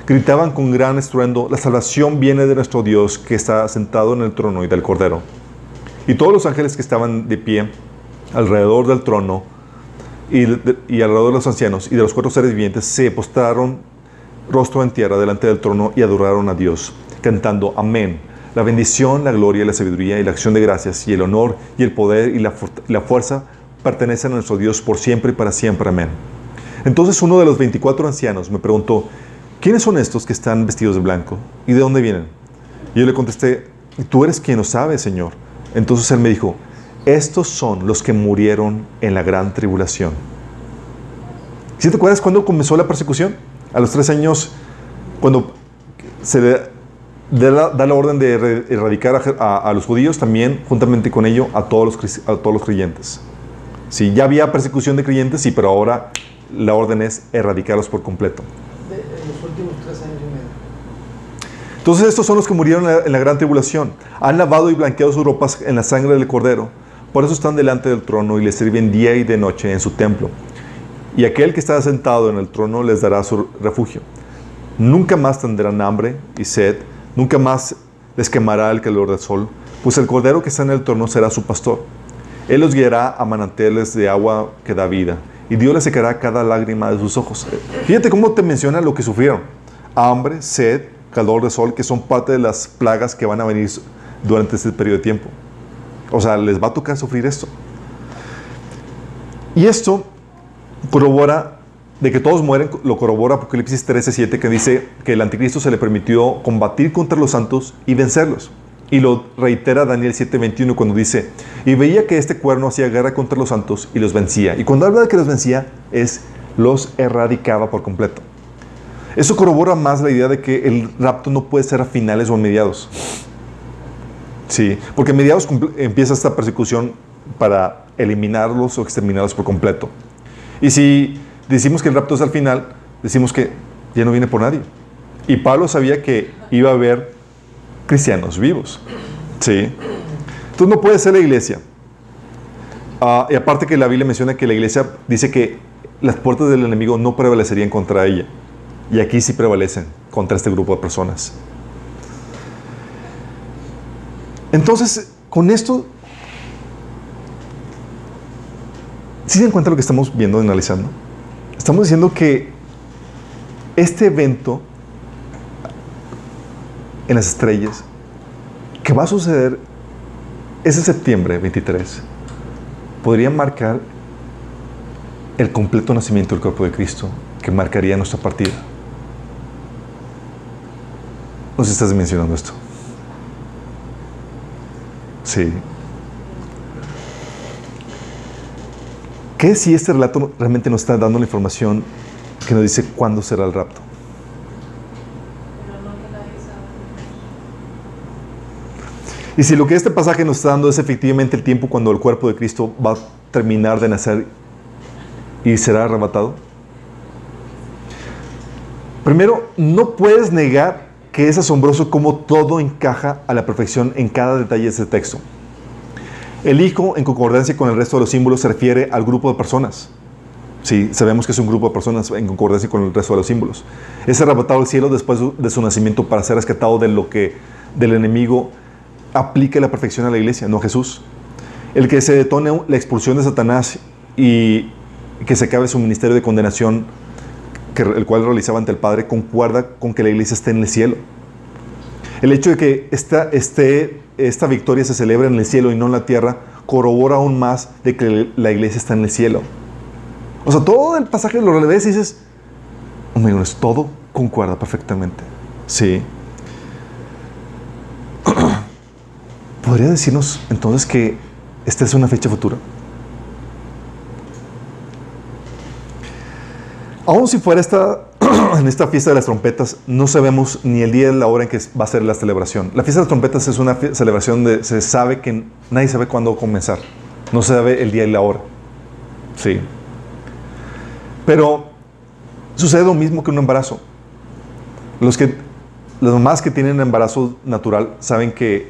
Gritaban con gran estruendo, la salvación viene de nuestro Dios que está sentado en el trono y del cordero. Y todos los ángeles que estaban de pie alrededor del trono y, y alrededor de los ancianos y de los cuatro seres vivientes se postraron rostro en tierra delante del trono y adoraron a Dios, cantando Amén. La bendición, la gloria, la sabiduría y la acción de gracias y el honor y el poder y la, la fuerza pertenecen a nuestro Dios por siempre y para siempre. Amén. Entonces uno de los 24 ancianos me preguntó, ¿quiénes son estos que están vestidos de blanco? ¿Y de dónde vienen? Y yo le contesté, tú eres quien lo sabe, Señor. Entonces él me dijo, estos son los que murieron en la gran tribulación. ¿Sí te acuerdas cuándo comenzó la persecución? A los tres años, cuando se le da la, orden de erradicar a, los judíos, también juntamente con ello a todos los, a todos los creyentes. Sí, ya había persecución de creyentes, sí, pero ahora la orden es erradicarlos por completo. De, en los últimos tres años y medio. Entonces estos son los que murieron en la, gran tribulación. Han lavado y blanqueado sus ropas en la sangre del cordero. Por eso están delante del trono y les sirven día y de noche en su templo. Y aquel que está sentado en el trono les dará su refugio. Nunca más tendrán hambre y sed, nunca más les quemará el calor del sol, pues el cordero que está en el trono será su pastor. Él los guiará a manantiales de agua que da vida, y Dios les secará cada lágrima de sus ojos. Fíjate cómo te menciona lo que sufrieron. Hambre, sed, calor de sol, que son parte de las plagas que van a venir durante este periodo de tiempo. O sea, les va a tocar sufrir esto. Y esto corrobora de que todos mueren, lo corrobora Apocalipsis 13:7, que dice que el anticristo se le permitió combatir contra los santos y vencerlos. Y lo reitera Daniel 7:21 cuando dice, y veía que este cuerno hacía guerra contra los santos y los vencía. Y cuando habla de que los vencía, es los erradicaba por completo. Eso corrobora más la idea de que el rapto no puede ser a finales o a mediados. Sí, porque a mediados empieza esta persecución para eliminarlos o exterminarlos por completo. Y si decimos que el rapto es al final, decimos que ya no viene por nadie. Y Pablo sabía que iba a haber cristianos vivos. ¿Sí? Entonces no puede ser la iglesia. Ah, y aparte que la Biblia menciona que la iglesia dice que las puertas del enemigo no prevalecerían contra ella. Y aquí sí prevalecen contra este grupo de personas. Entonces, con esto, ¿sí se encuentra lo que estamos viendo, analizando? Estamos diciendo que este evento en las estrellas que va a suceder ese septiembre 23 podría marcar el completo nacimiento del cuerpo de Cristo que marcaría nuestra partida. No sé si estás mencionando esto. Sí. ¿Qué si este relato realmente nos está dando la información que nos dice cuándo será el rapto? Y si lo que este pasaje nos está dando es efectivamente el tiempo cuando el cuerpo de Cristo va a terminar de nacer y será arrebatado. Primero, no puedes negar que es asombroso cómo todo encaja a la perfección en cada detalle de este texto. El Hijo, en concordancia con el resto de los símbolos, se refiere al grupo de personas. Sí, sabemos que es un grupo de personas en concordancia con el resto de los símbolos. Es arrebatado al cielo después de su nacimiento para ser rescatado de lo que del enemigo aplique la perfección a la iglesia, no a Jesús. El que se detone la expulsión de Satanás y que se acabe su ministerio de condenación, el cual realizaba ante el Padre, concuerda con que la iglesia esté en el cielo. El hecho de que esta, este, esta victoria se celebre en el cielo y no en la tierra corrobora aún más de que la iglesia está en el cielo. O sea, todo el pasaje lo releves y dices, oh todo concuerda perfectamente. Sí. ¿Podría decirnos entonces que esta es una fecha futura? Aún si fuera esta, en esta fiesta de las trompetas, no sabemos ni el día ni la hora en que va a ser la celebración. La fiesta de las trompetas es una celebración de se sabe que nadie sabe cuándo comenzar. No se sabe el día y la hora. Sí. Pero sucede lo mismo que un embarazo. Los que las mamás que tienen embarazo natural saben que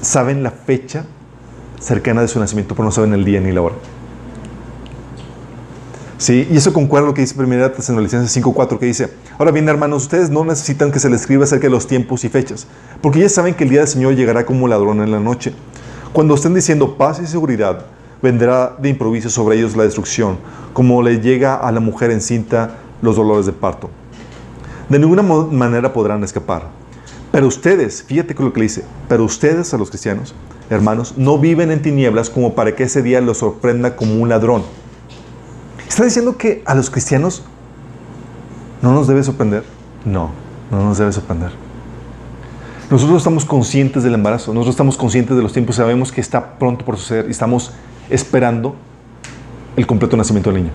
saben la fecha cercana de su nacimiento, pero no saben el día ni la hora. Sí, y eso concuerda lo que dice 1 Tesalonicenses 5.4 que dice, ahora bien hermanos, ustedes no necesitan que se les escriba acerca de los tiempos y fechas, porque ya saben que el día del Señor llegará como ladrón en la noche. Cuando estén diciendo paz y seguridad, vendrá de improviso sobre ellos la destrucción, como le llega a la mujer encinta los dolores de parto. De ninguna manera podrán escapar. Pero ustedes, fíjate con lo que le dice, pero ustedes a los cristianos, hermanos, no viven en tinieblas como para que ese día los sorprenda como un ladrón. ¿Está diciendo que a los cristianos no nos debe sorprender? No, no nos debe sorprender. Nosotros estamos conscientes del embarazo, nosotros estamos conscientes de los tiempos, sabemos que está pronto por suceder y estamos esperando el completo nacimiento del niño.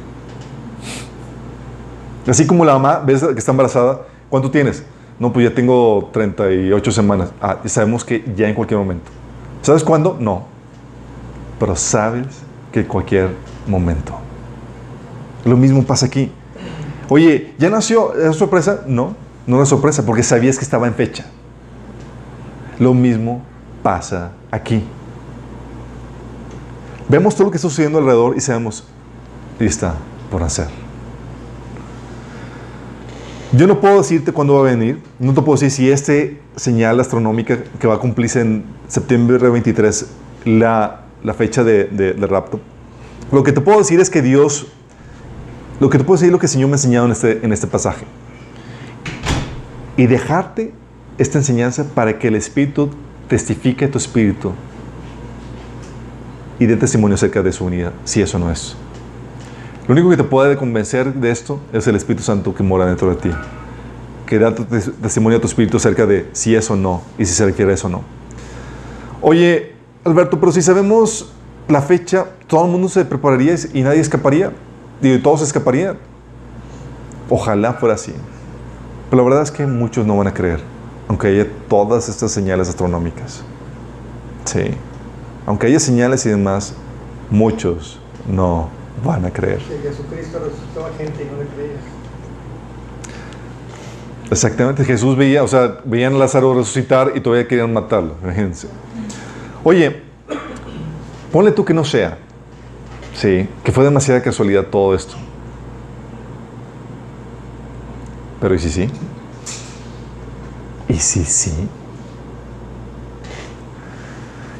Así como la mamá, ves que está embarazada, ¿cuánto tienes? No, pues ya tengo 38 semanas. Ah, sabemos que ya en cualquier momento. ¿Sabes cuándo? No. Pero sabes que en cualquier momento. Lo mismo pasa aquí. Oye, ¿ya nació? ¿Es sorpresa? No, no es sorpresa porque sabías que estaba en fecha. Lo mismo pasa aquí. Vemos todo lo que está sucediendo alrededor y sabemos, está por hacer. Yo no puedo decirte cuándo va a venir, no te puedo decir si este señal astronómica que va a cumplirse en septiembre 23, la, la fecha de rapto. Lo que te puedo decir es que Dios lo que te puedo decir es lo que el Señor me ha enseñado en este, en este pasaje. Y dejarte esta enseñanza para que el Espíritu testifique tu espíritu y dé testimonio acerca de su unidad, si eso no es. Lo único que te puede convencer de esto es el Espíritu Santo que mora dentro de ti, que da testimonio a tu espíritu acerca de si es o no y si se requiere eso o no. Oye, Alberto, pero si sabemos la fecha, todo el mundo se prepararía y nadie escaparía. Digo, todos escaparían. Ojalá fuera así. Pero la verdad es que muchos no van a creer, aunque haya todas estas señales astronómicas. Sí. Aunque haya señales y demás, muchos no van a creer. Que Jesucristo resucitó a gente y no le creía. Exactamente, Jesús veía, o sea, veían a Lázaro resucitar y todavía querían matarlo, imagínense. Oye, ponle tú que no sea, Sí, que fue demasiada casualidad todo esto. Pero ¿y si sí? ¿Y si sí?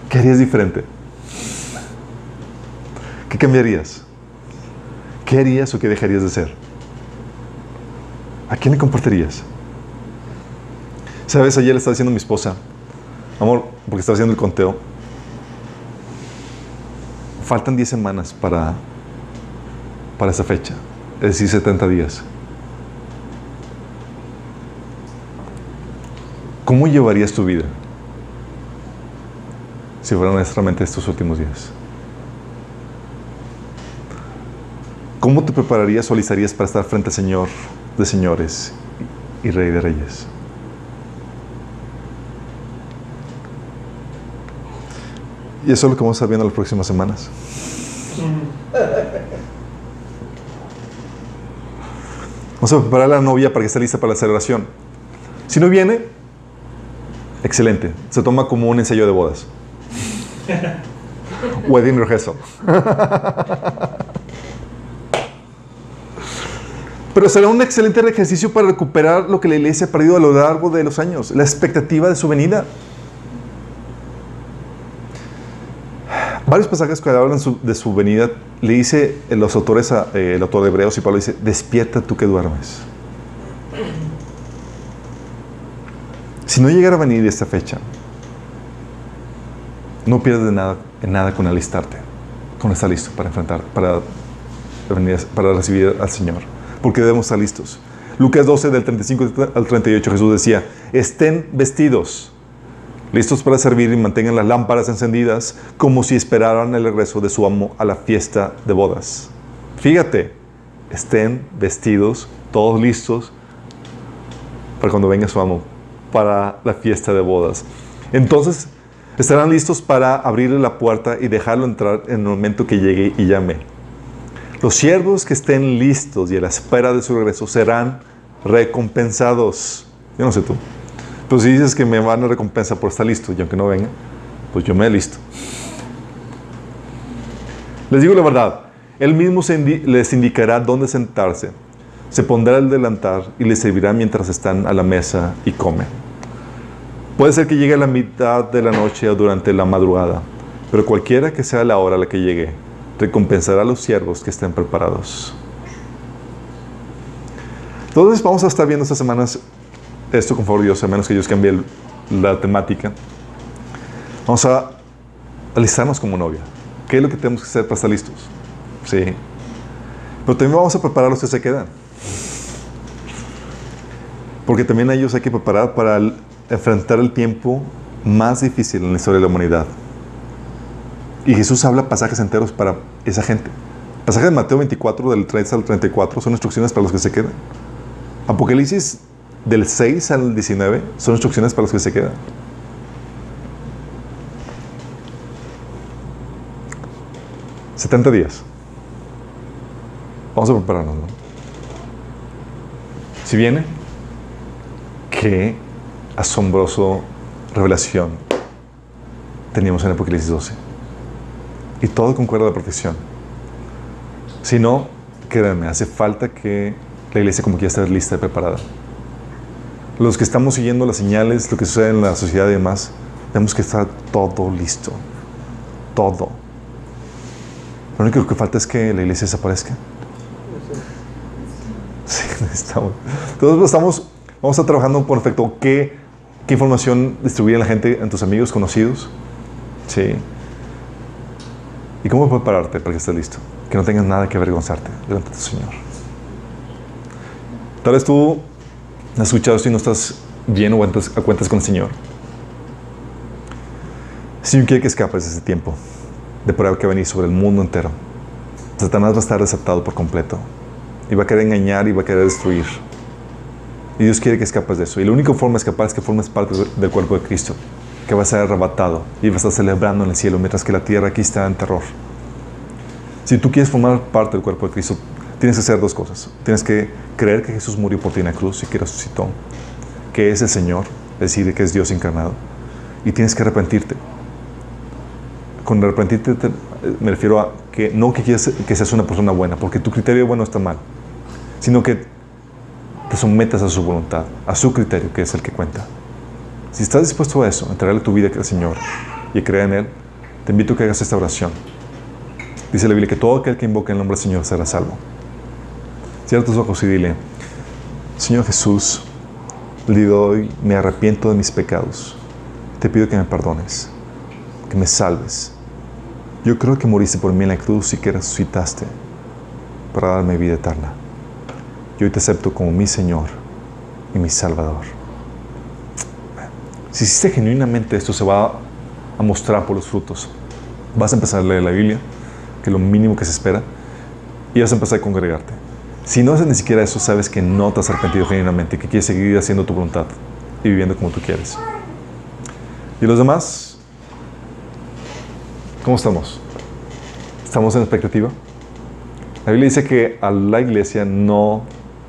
¿Qué harías diferente? ¿Qué cambiarías? ¿Qué harías o qué dejarías de hacer? ¿A quién le compartirías? Sabes, ayer le estaba diciendo a mi esposa, amor, porque estaba haciendo el conteo, faltan 10 semanas para, para esa fecha, es decir, 70 días. ¿Cómo llevarías tu vida si fueran honestamente estos últimos días? ¿Cómo te prepararías o alistarías para estar frente al Señor de señores y Rey de reyes? Y eso es lo que vamos a estar viendo las próximas semanas. Vamos a preparar a la novia para que esté lista para la celebración. Si no viene, excelente. Se toma como un ensayo de bodas. Wedding rehearsal. Pero será un excelente ejercicio para recuperar lo que la iglesia ha perdido a lo largo de los años, la expectativa de su venida. Varios pasajes que hablan de su venida, le dice los autores, eh, el autor de Hebreos y Pablo dice, despierta tú que duermes. Si no llegara a venir esta fecha, no pierdes de nada, nada con alistarte, con estar listo para enfrentar, para, para recibir al Señor, porque debemos estar listos. Lucas 12, del 35 al 38, Jesús decía, estén vestidos listos para servir y mantengan las lámparas encendidas como si esperaran el regreso de su amo a la fiesta de bodas. Fíjate, estén vestidos, todos listos para cuando venga su amo, para la fiesta de bodas. Entonces, estarán listos para abrirle la puerta y dejarlo entrar en el momento que llegue y llame. Los siervos que estén listos y a la espera de su regreso serán recompensados. Yo no sé tú. Pues si dices que me van a recompensar por estar listo y aunque no venga, pues yo me listo. Les digo la verdad, Él mismo les indicará dónde sentarse. Se pondrá el delantar y les servirá mientras están a la mesa y comen. Puede ser que llegue a la mitad de la noche o durante la madrugada, pero cualquiera que sea la hora a la que llegue, recompensará a los siervos que estén preparados. Entonces vamos a estar viendo estas semanas esto con favor de Dios, a menos que Dios cambie el- la temática. Vamos a alistarnos como novia. ¿Qué es lo que tenemos que hacer para estar listos? Sí. Pero también vamos a preparar a los que se quedan. Porque también a ellos hay que preparar para el- enfrentar el tiempo más difícil en la historia de la humanidad. Y Jesús habla pasajes enteros para esa gente. Pasajes de Mateo 24, del 30 al 34, son instrucciones para los que se quedan. Apocalipsis del 6 al 19 son instrucciones para los que se quedan. ...70 días. Vamos a prepararnos, ¿no? Si viene, qué asombroso revelación teníamos en Apocalipsis 12. Y todo concuerda a la perfección. Si no, créanme, hace falta que la iglesia como quiera estar lista y preparada. Los que estamos siguiendo las señales, lo que sucede en la sociedad y demás, tenemos que estar todo listo. Todo. Lo único que falta es que la iglesia desaparezca. Sí, necesitamos. Entonces estamos, vamos a estar trabajando por efecto qué, qué información distribuir a la gente, en tus amigos, conocidos. Sí. ¿Y cómo prepararte para que estés listo? Que no tengas nada que avergonzarte delante de tu Señor. Tal vez tú has escuchado esto y no estás bien o a cuentas con el Señor. El Señor quiere que escapes de ese tiempo de prueba que va venir sobre el mundo entero. Satanás va a estar desatado por completo y va a querer engañar y va a querer destruir. Y Dios quiere que escapes de eso. Y la única forma de escapar es que formes parte del cuerpo de Cristo, que va a ser arrebatado y va a estar celebrando en el cielo, mientras que la tierra aquí está en terror. Si tú quieres formar parte del cuerpo de Cristo, tienes que hacer dos cosas. Tienes que creer que Jesús murió por ti en la cruz y que resucitó, que es el Señor, es decir, que es Dios encarnado. Y tienes que arrepentirte. Con arrepentirte te- me refiero a que no que quieras que seas una persona buena, porque tu criterio bueno está mal, sino que te sometas a su voluntad, a su criterio, que es el que cuenta. Si estás dispuesto a eso, a entregarle tu vida al Señor y creer en Él, te invito a que hagas esta oración. Dice la Biblia que todo aquel que invoque el nombre del Señor será salvo. Cierra tus ojos y dile, Señor Jesús, el día hoy me arrepiento de mis pecados. Te pido que me perdones, que me salves. Yo creo que moriste por mí en la cruz y que resucitaste para darme vida eterna. Yo hoy te acepto como mi Señor y mi Salvador. Si hiciste genuinamente esto, se va a mostrar por los frutos. Vas a empezar a leer la Biblia, que es lo mínimo que se espera, y vas a empezar a congregarte. Si no haces ni siquiera eso, sabes que no te has arrepentido genuinamente, que quieres seguir haciendo tu voluntad y viviendo como tú quieres. ¿Y los demás? ¿Cómo estamos? ¿Estamos en expectativa? La Biblia dice que a la iglesia no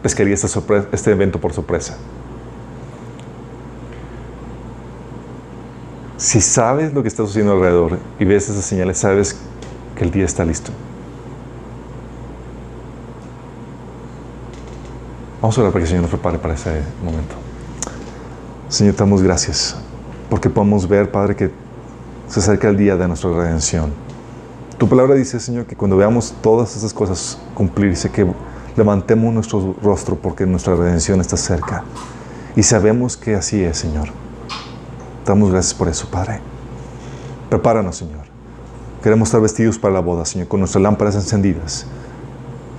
pescaría esta sorpre- este evento por sorpresa. Si sabes lo que está sucediendo alrededor y ves esas señales, sabes que el día está listo. Vamos a orar para que el Señor nos prepare para ese momento. Señor, te damos gracias porque podemos ver, Padre, que se acerca el día de nuestra redención. Tu palabra dice, Señor, que cuando veamos todas esas cosas cumplirse, que levantemos nuestro rostro porque nuestra redención está cerca. Y sabemos que así es, Señor. Te damos gracias por eso, Padre. Prepáranos, Señor. Queremos estar vestidos para la boda, Señor, con nuestras lámparas encendidas,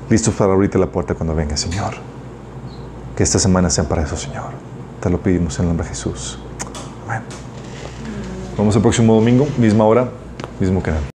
listos para abrirte la puerta cuando venga, Señor. Que esta semana sea para eso, Señor. Te lo pedimos en el nombre de Jesús. Amén. Vamos el próximo domingo, misma hora, mismo canal.